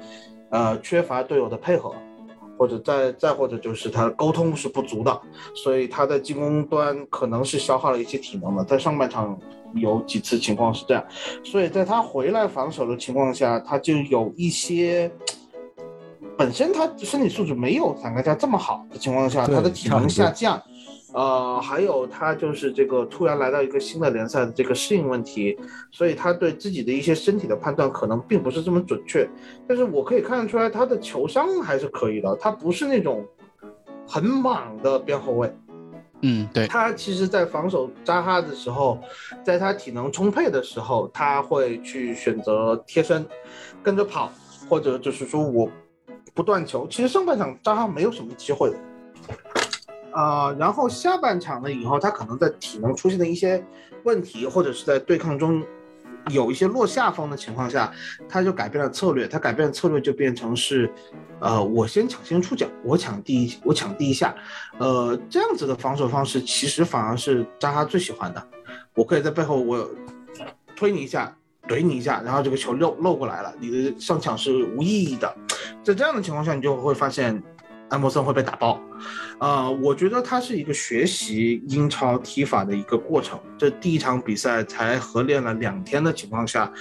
呃缺乏队友的配合。或者再再或者就是他的沟通是不足的，所以他在进攻端可能是消耗了一些体能的，在上半场有几次情况是这样，所以在他回来防守的情况下，他就有一些。本身他身体素质没有坦克家这么好的情况下，他的体能下降，呃，还有他就是这个突然来到一个新的联赛的这个适应问题，所以他对自己的一些身体的判断可能并不是这么准确。但是我可以看得出来，他的球商还是可以的，他不是那种很莽的边后卫。嗯，对，他其实，在防守扎哈的时候，在他体能充沛的时候，他会去选择贴身，跟着跑，或者就是说我不断球。其实上半场扎哈没有什么机会的，啊、然后下半场了以后，他可能在体能出现的一些问题，或者是在对抗中有一些落下风的情况下，他就改变了策略。他改变的策略就变成是，呃，我先抢先出脚，我抢第一，我抢第一下，呃，这样子的防守方式其实反而是扎哈最喜欢的。我可以在背后我推你一下，怼你一下，然后这个球漏漏过来了，你的上抢是无意义的。在这样的情况下，你就会发现安博森会被打爆。啊，我觉得他是一个学习英超踢法的一个过程。这第一场比赛才合练了两天的情况下，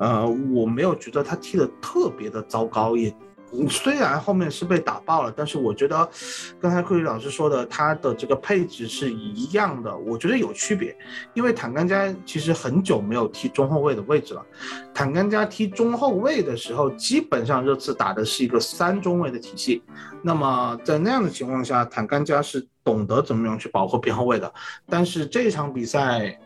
呃，我没有觉得他踢得特别的糟糕，也虽然后面是被打爆了，但是我觉得刚才库里老师说的，他的这个配置是一样的，我觉得有区别，因为坦甘加其实很久没有踢中后卫的位置了。坦甘加踢中后卫的时候，基本上热刺打的是一个三中卫的体系。那么在那样的情况下，坦甘加是懂得怎么样去保护边后卫的。但是这场比赛，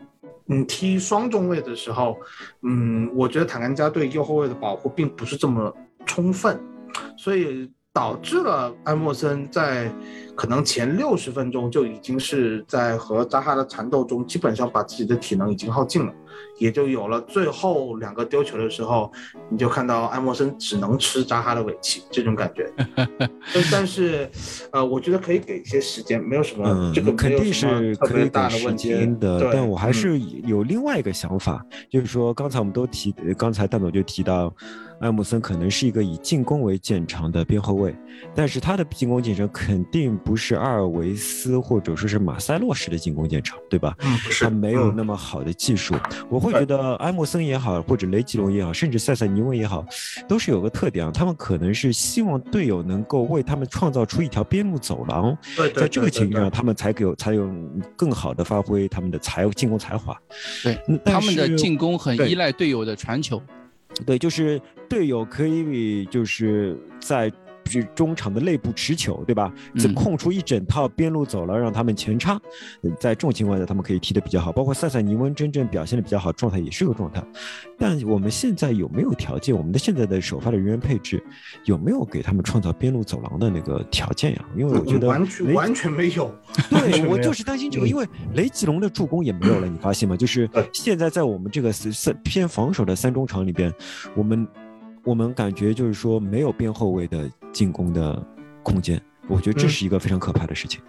嗯，踢双中卫的时候，嗯，我觉得坦甘加对右后卫的保护并不是这么充分，所以导致了埃默森在可能前六十分钟就已经是在和扎哈的缠斗中，基本上把自己的体能已经耗尽了，也就有了最后两个丢球的时候，你就看到埃默森只能吃扎哈的尾气这种感觉。但但是，呃，我觉得可以给一些时间，没有什么、嗯，这个肯定是特别可以给时大的问题间的，但我还嗯是有另外一个想法，就是说刚才我们都提，呃刚才蛋总就提到，埃姆森可能是一个以进攻为见长的边后卫，但是他的进攻进程肯定不是阿尔维斯或者说是马塞洛式的进攻见长，对吧？他没有嗯那么好的技术。我会觉得埃姆森也好，或者雷吉隆也好，甚至塞塞尼翁也好，都是有个特点啊，他们可能是希望队友能够为他们创造出一条边路走廊，对对在这个情况下，他们才有才有更好的发挥他们的才进攻才华。对他们的进攻很依赖队友的传球。对，就是队友可以就是在是中场的内部持球，对吧？这嗯空出一整套边路走廊让他们前插，呃在这种情况下，他们可以踢得比较好。包括塞塞尼翁真正表现的比较好，状态也是个状态。但我们现在有没有条件？我们的现在的首发的人员配置有没有给他们创造边路走廊的那个条件呀？因为我觉得完全完全没有。对，有 我就是担心这个，嗯因为雷吉隆的助攻也没有了，你发现吗？就是现在在我们这个三三偏防守的三中场里边，我们我们感觉就是说没有边后卫的进攻的空间，我觉得这嗯是一个非常可怕的事情。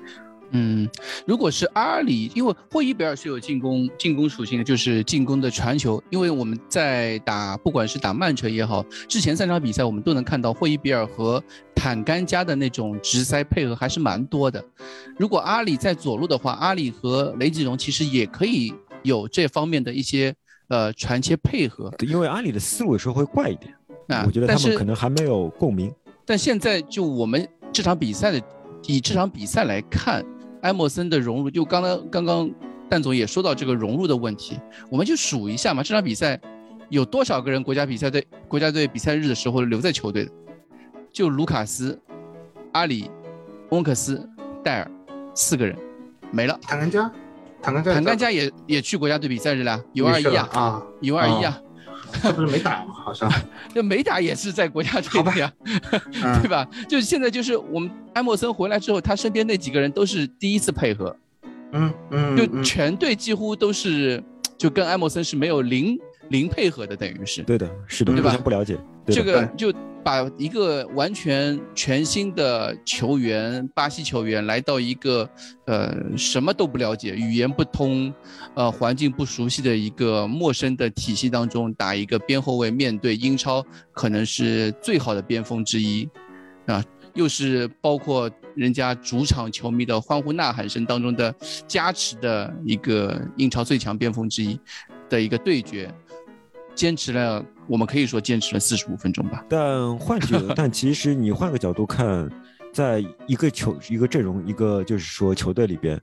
嗯，如果是阿里，因为霍伊比尔是有进攻进攻属性的，就是进攻的传球。因为我们在打，不管是打曼城也好，之前三场比赛我们都能看到霍伊比尔和坦甘加的那种直塞配合还是蛮多的。如果阿里在左路的话，阿里和雷吉隆其实也可以有这方面的一些呃传切配合因为阿里的思路有时候会怪一点，啊。我觉得他们可能还没有共鸣。但现在就我们这场比赛的，以这场比赛来看，埃默森的融入，就刚刚刚刚蛋总也说到这个融入的问题，我们就数一下嘛，这场比赛有多少个人国家比赛队国家队比赛日的时候留在球队的？就卢卡斯、阿里、翁克斯、戴尔四个人没了。坦甘加，坦甘加，坦甘加也也去国家队比赛日了，有二一啊，啊，有二一啊，这不是没打吗？好像，那没打也是在国家队呀。嗯 对吧？就是现在，就是我们埃默森回来之后，他身边那几个人都是第一次配合，嗯嗯，就嗯全队几乎都是就跟埃默森是没有零零配合的，等于是对的，是的，对互吧不了解。对这个就把一个完全全新的球员，巴西球员来到一个呃什么都不了解、语言不通、呃环境不熟悉的一个陌生的体系当中打一个边后卫，面对英超可能是最好的边锋之一啊。又是包括人家主场球迷的欢呼呐喊声当中的加持的一个英超最强边锋之一的一个对决，坚持了，我们可以说坚持了四十五分钟吧。但换句，但其实你换个角度看，在一个球、一个阵容、一个就是说球队里边，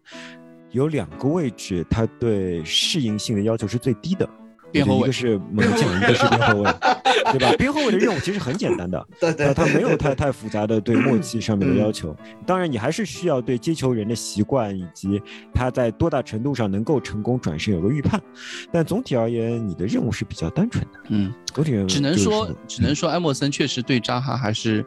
有两个位置，他对适应性的要求是最低的。边后卫一个是门将，一个是边后卫，对吧？边后卫的任务其实很简单的，对对呃，他没有太太复杂的对默契上面的要求。当然，你还是需要对接球人的习惯以及他在多大程度上能够成功转身有个预判。但总体而言，你的任务是比较单纯的。嗯，只能说，只能说埃默森确实对扎哈还是，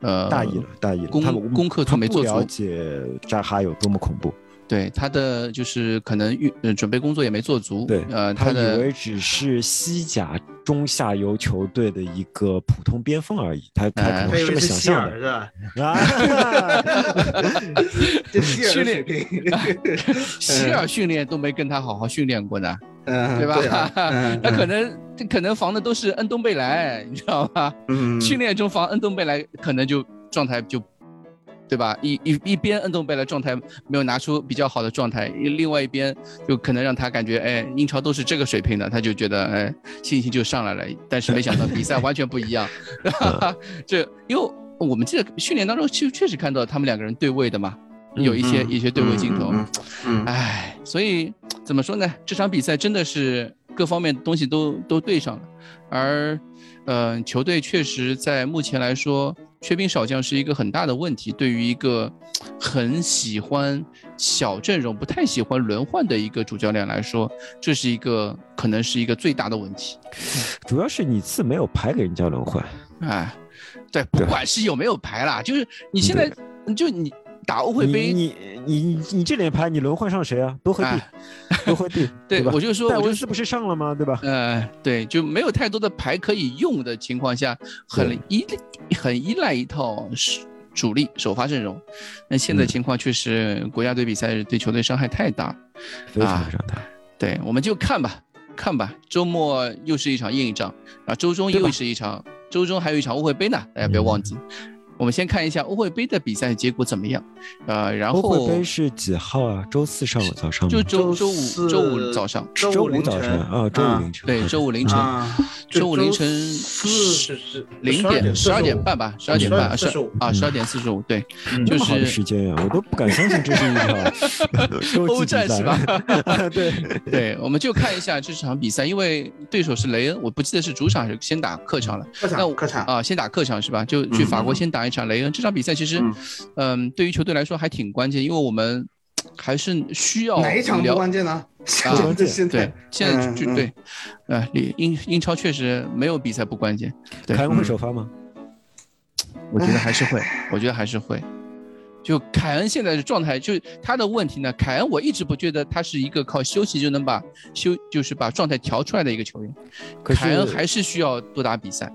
呃，大意了，大意了。功他们功课他没做足解扎哈有多么恐怖。对他的就是可能预呃准备工作也没做足，对，呃，他以为只是西甲中下游球队的一个普通边锋而已，他他可哎能是这么想象是的吧？啊。这希尔训练 希尔训练都没跟他好好训练过呢，嗯，对吧？他可能这可能防的都是恩东贝莱，你知道吧？嗯训练中防恩东贝莱，可能就状态就，对吧？一一一边恩东贝莱状态没有拿出比较好的状态，另外一边就可能让他感觉，哎，英超都是这个水平的，他就觉得，哎，信心就上来了。但是没想到比赛完全不一样 这因为我们记得训练当中确确实看到他们两个人对位的嘛，有一些嗯一些对位镜头。嗯嗯唉，所以怎么说呢？这场比赛真的是各方面东西都都对上了，而，嗯，球队确实在目前来说缺兵少将是一个很大的问题。对于一个很喜欢小阵容、不太喜欢轮换的一个主教练来说，这是一个可能是一个最大的问题。主要是你次没有牌给人家轮换，哎，对，不管是有没有牌啦，就是你现在就你打欧会杯，你你你你你这脸牌你轮换上谁啊？多惠哎蒂，多惠蒂，吧？对我就说戴维斯不是上了吗？对吧？呃，对，就没有太多的牌可以用的情况下，很对依很依赖一套主力首发阵容。那现在嗯情况确实，国家队比赛对球队伤害太大。非常啊非常大。对，我们就看吧，看吧。周末又是一场硬仗，啊，周中又是一场，周中还有一场欧会杯呢，大家不要忘记。我们先看一下欧会杯的比赛结果怎么样，呃，然欧后会杯是几号啊？周四上午早上？就周周五周四周五早上，周周五五凌晨早晨啊，周五啊凌晨。对，周五凌晨。啊，周五凌晨四是零点十二点半吧，十二点半，十四十五，啊，十二点四十五，对，嗯就是时间呀，我都不敢相信这是一场 欧战是吧？对，对，我们就看一下这场比赛，因为对手是雷恩，我不记得是主场还是先打客场了。客那我场客场啊，先打客场是吧？就去法国先打一场雷恩。这场比赛其实嗯，嗯，对于球队来说还挺关键，因为我们还是需要哪一场不聊关键呢？啊 现在对，现在就对，呃，英英英超确实没有比赛不关键，对凯恩会首发吗？我觉得还是会，我觉得还是会。就凯恩现在的状态，就他的问题呢。凯恩我一直不觉得他是一个靠休息就能把休，就是把状态调出来的一个球员。可凯恩还是需要多打比赛，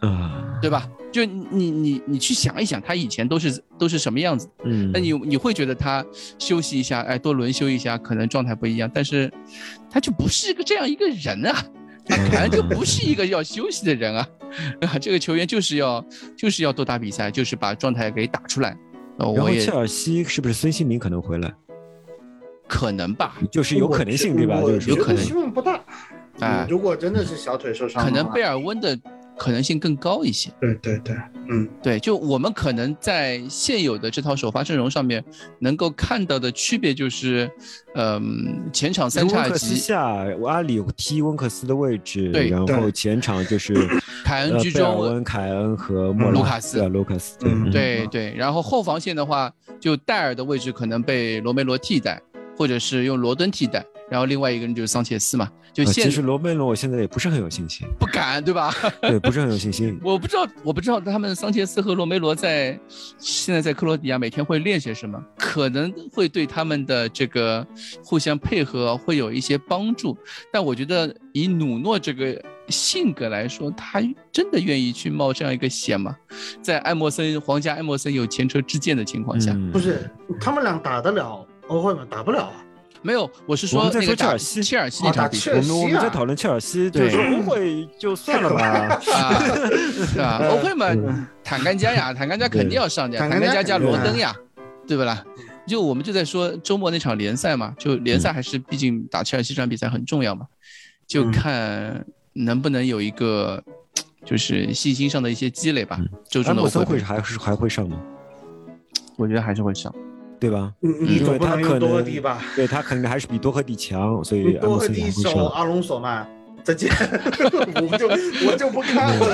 啊，对吧？就你你你去想一想，他以前都是都是什么样子？嗯，那你你会觉得他休息一下，哎，多轮休一下，可能状态不一样。但是他就不是一个这样一个人啊，他可能就不是一个要休息的人啊。啊，这个球员就是要就是要多打比赛，就是把状态给打出来。呃，我也然后切尔西是不是孙兴民可能回来？可能吧，就是有可能性对吧？就是有可能希望不大。哎嗯如果真的是小腿受伤可能贝尔温的可能性更高一些。对对对，嗯，对，就我们可能在现有的这套首发阵容上面能够看到的区别就是，嗯、前场三叉戟，下阿里踢温克斯的位置，对然后前场就是 凯恩居中，温、凯恩和莫拉卢卡斯。卢卡斯，对嗯。对对，然后后防线的话，就戴尔的位置可能被罗梅罗替代，或者是用罗登替代，然后另外一个人就是桑切斯嘛，就啊现其实罗梅罗我现在也不是很有信心，不敢对吧？对，不是很有信心。我不知道，我不知道他们桑切斯和罗梅罗在现在在克罗地亚每天会练些什么，可能会对他们的这个互相配合会有一些帮助。但我觉得以努诺这个性格来说，他真的愿意去冒这样一个险吗？在艾默森皇家艾默森有前车之鉴的情况下，嗯不是他们俩打得了欧会吗？打不了啊。没有，我是我们在说那个切尔西切尔西那场比赛我们我们在啊讨论切尔西，就对是说不会就算了吧。啊，是吧？欧会嘛，嗯坦甘加呀，坦甘加肯定要上的呀，坦甘加加罗登呀，对不啦？就我们就在说周末那场联赛嘛，就联赛还是毕竟打切尔西这场比赛很重要嘛，就嗯看能不能有一个就是信心上的一些积累吧。周中的欧会还是还会上吗？我觉得还是会上。对吧？你你因为总不能用他可能多赫蒂吧？对他肯定还是比多赫蒂强，所以你多赫蒂守。阿隆索嘛，再见，我就我就不看了。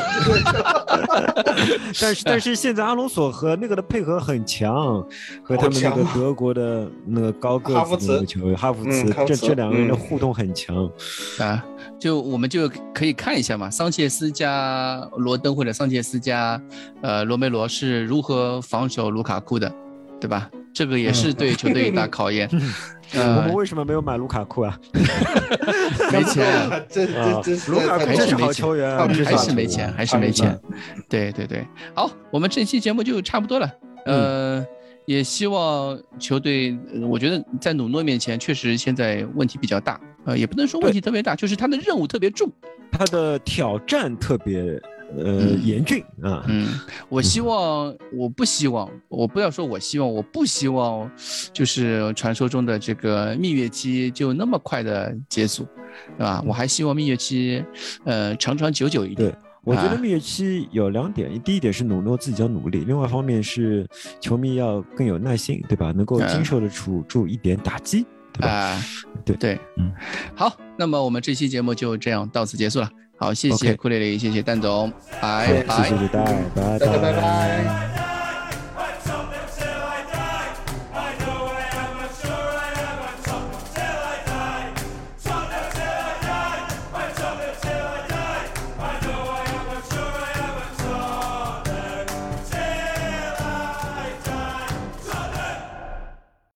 但是但是现在阿隆索和那个的配合很强，和他们那个德国的那个高个子的那个球员哈弗嗯茨，这这两个人的嗯互动很强。啊，就我们就可以看一下嘛，桑切斯加罗登或者桑切斯加呃罗梅罗是如何防守卢卡库的，对吧？这个也是对球队一大 考验。我呃们，为什么没有买卢卡库啊？没钱 啊，这啊这这卢卡库是还是没钱好球员，还是还是没钱，还是没钱。对对对，好，我们这期节目就差不多了。呃，也希望球队，呃我觉得在努诺面前确实现在问题比较大，呃，也不能说问题特别大，就是他的任务特别重。他的挑战特别呃嗯严峻啊。嗯，我希望，我不希望，我不要说我希望，我不希望，就是传说中的这个蜜月期就那么快的结束，对吧？我还希望蜜月期，呃，长长久久一点对。我觉得啊蜜月期有两点，第一点是努诺自己要努力，另外一方面是球迷要更有耐心，对吧？能够嗯经受得住住一点打击，对吧？啊，对对，嗯，好，那么我们这期节目就这样到此结束了。好，谢谢库列里，谢谢蛋总，拜拜。谢谢戴，拜大家拜拜。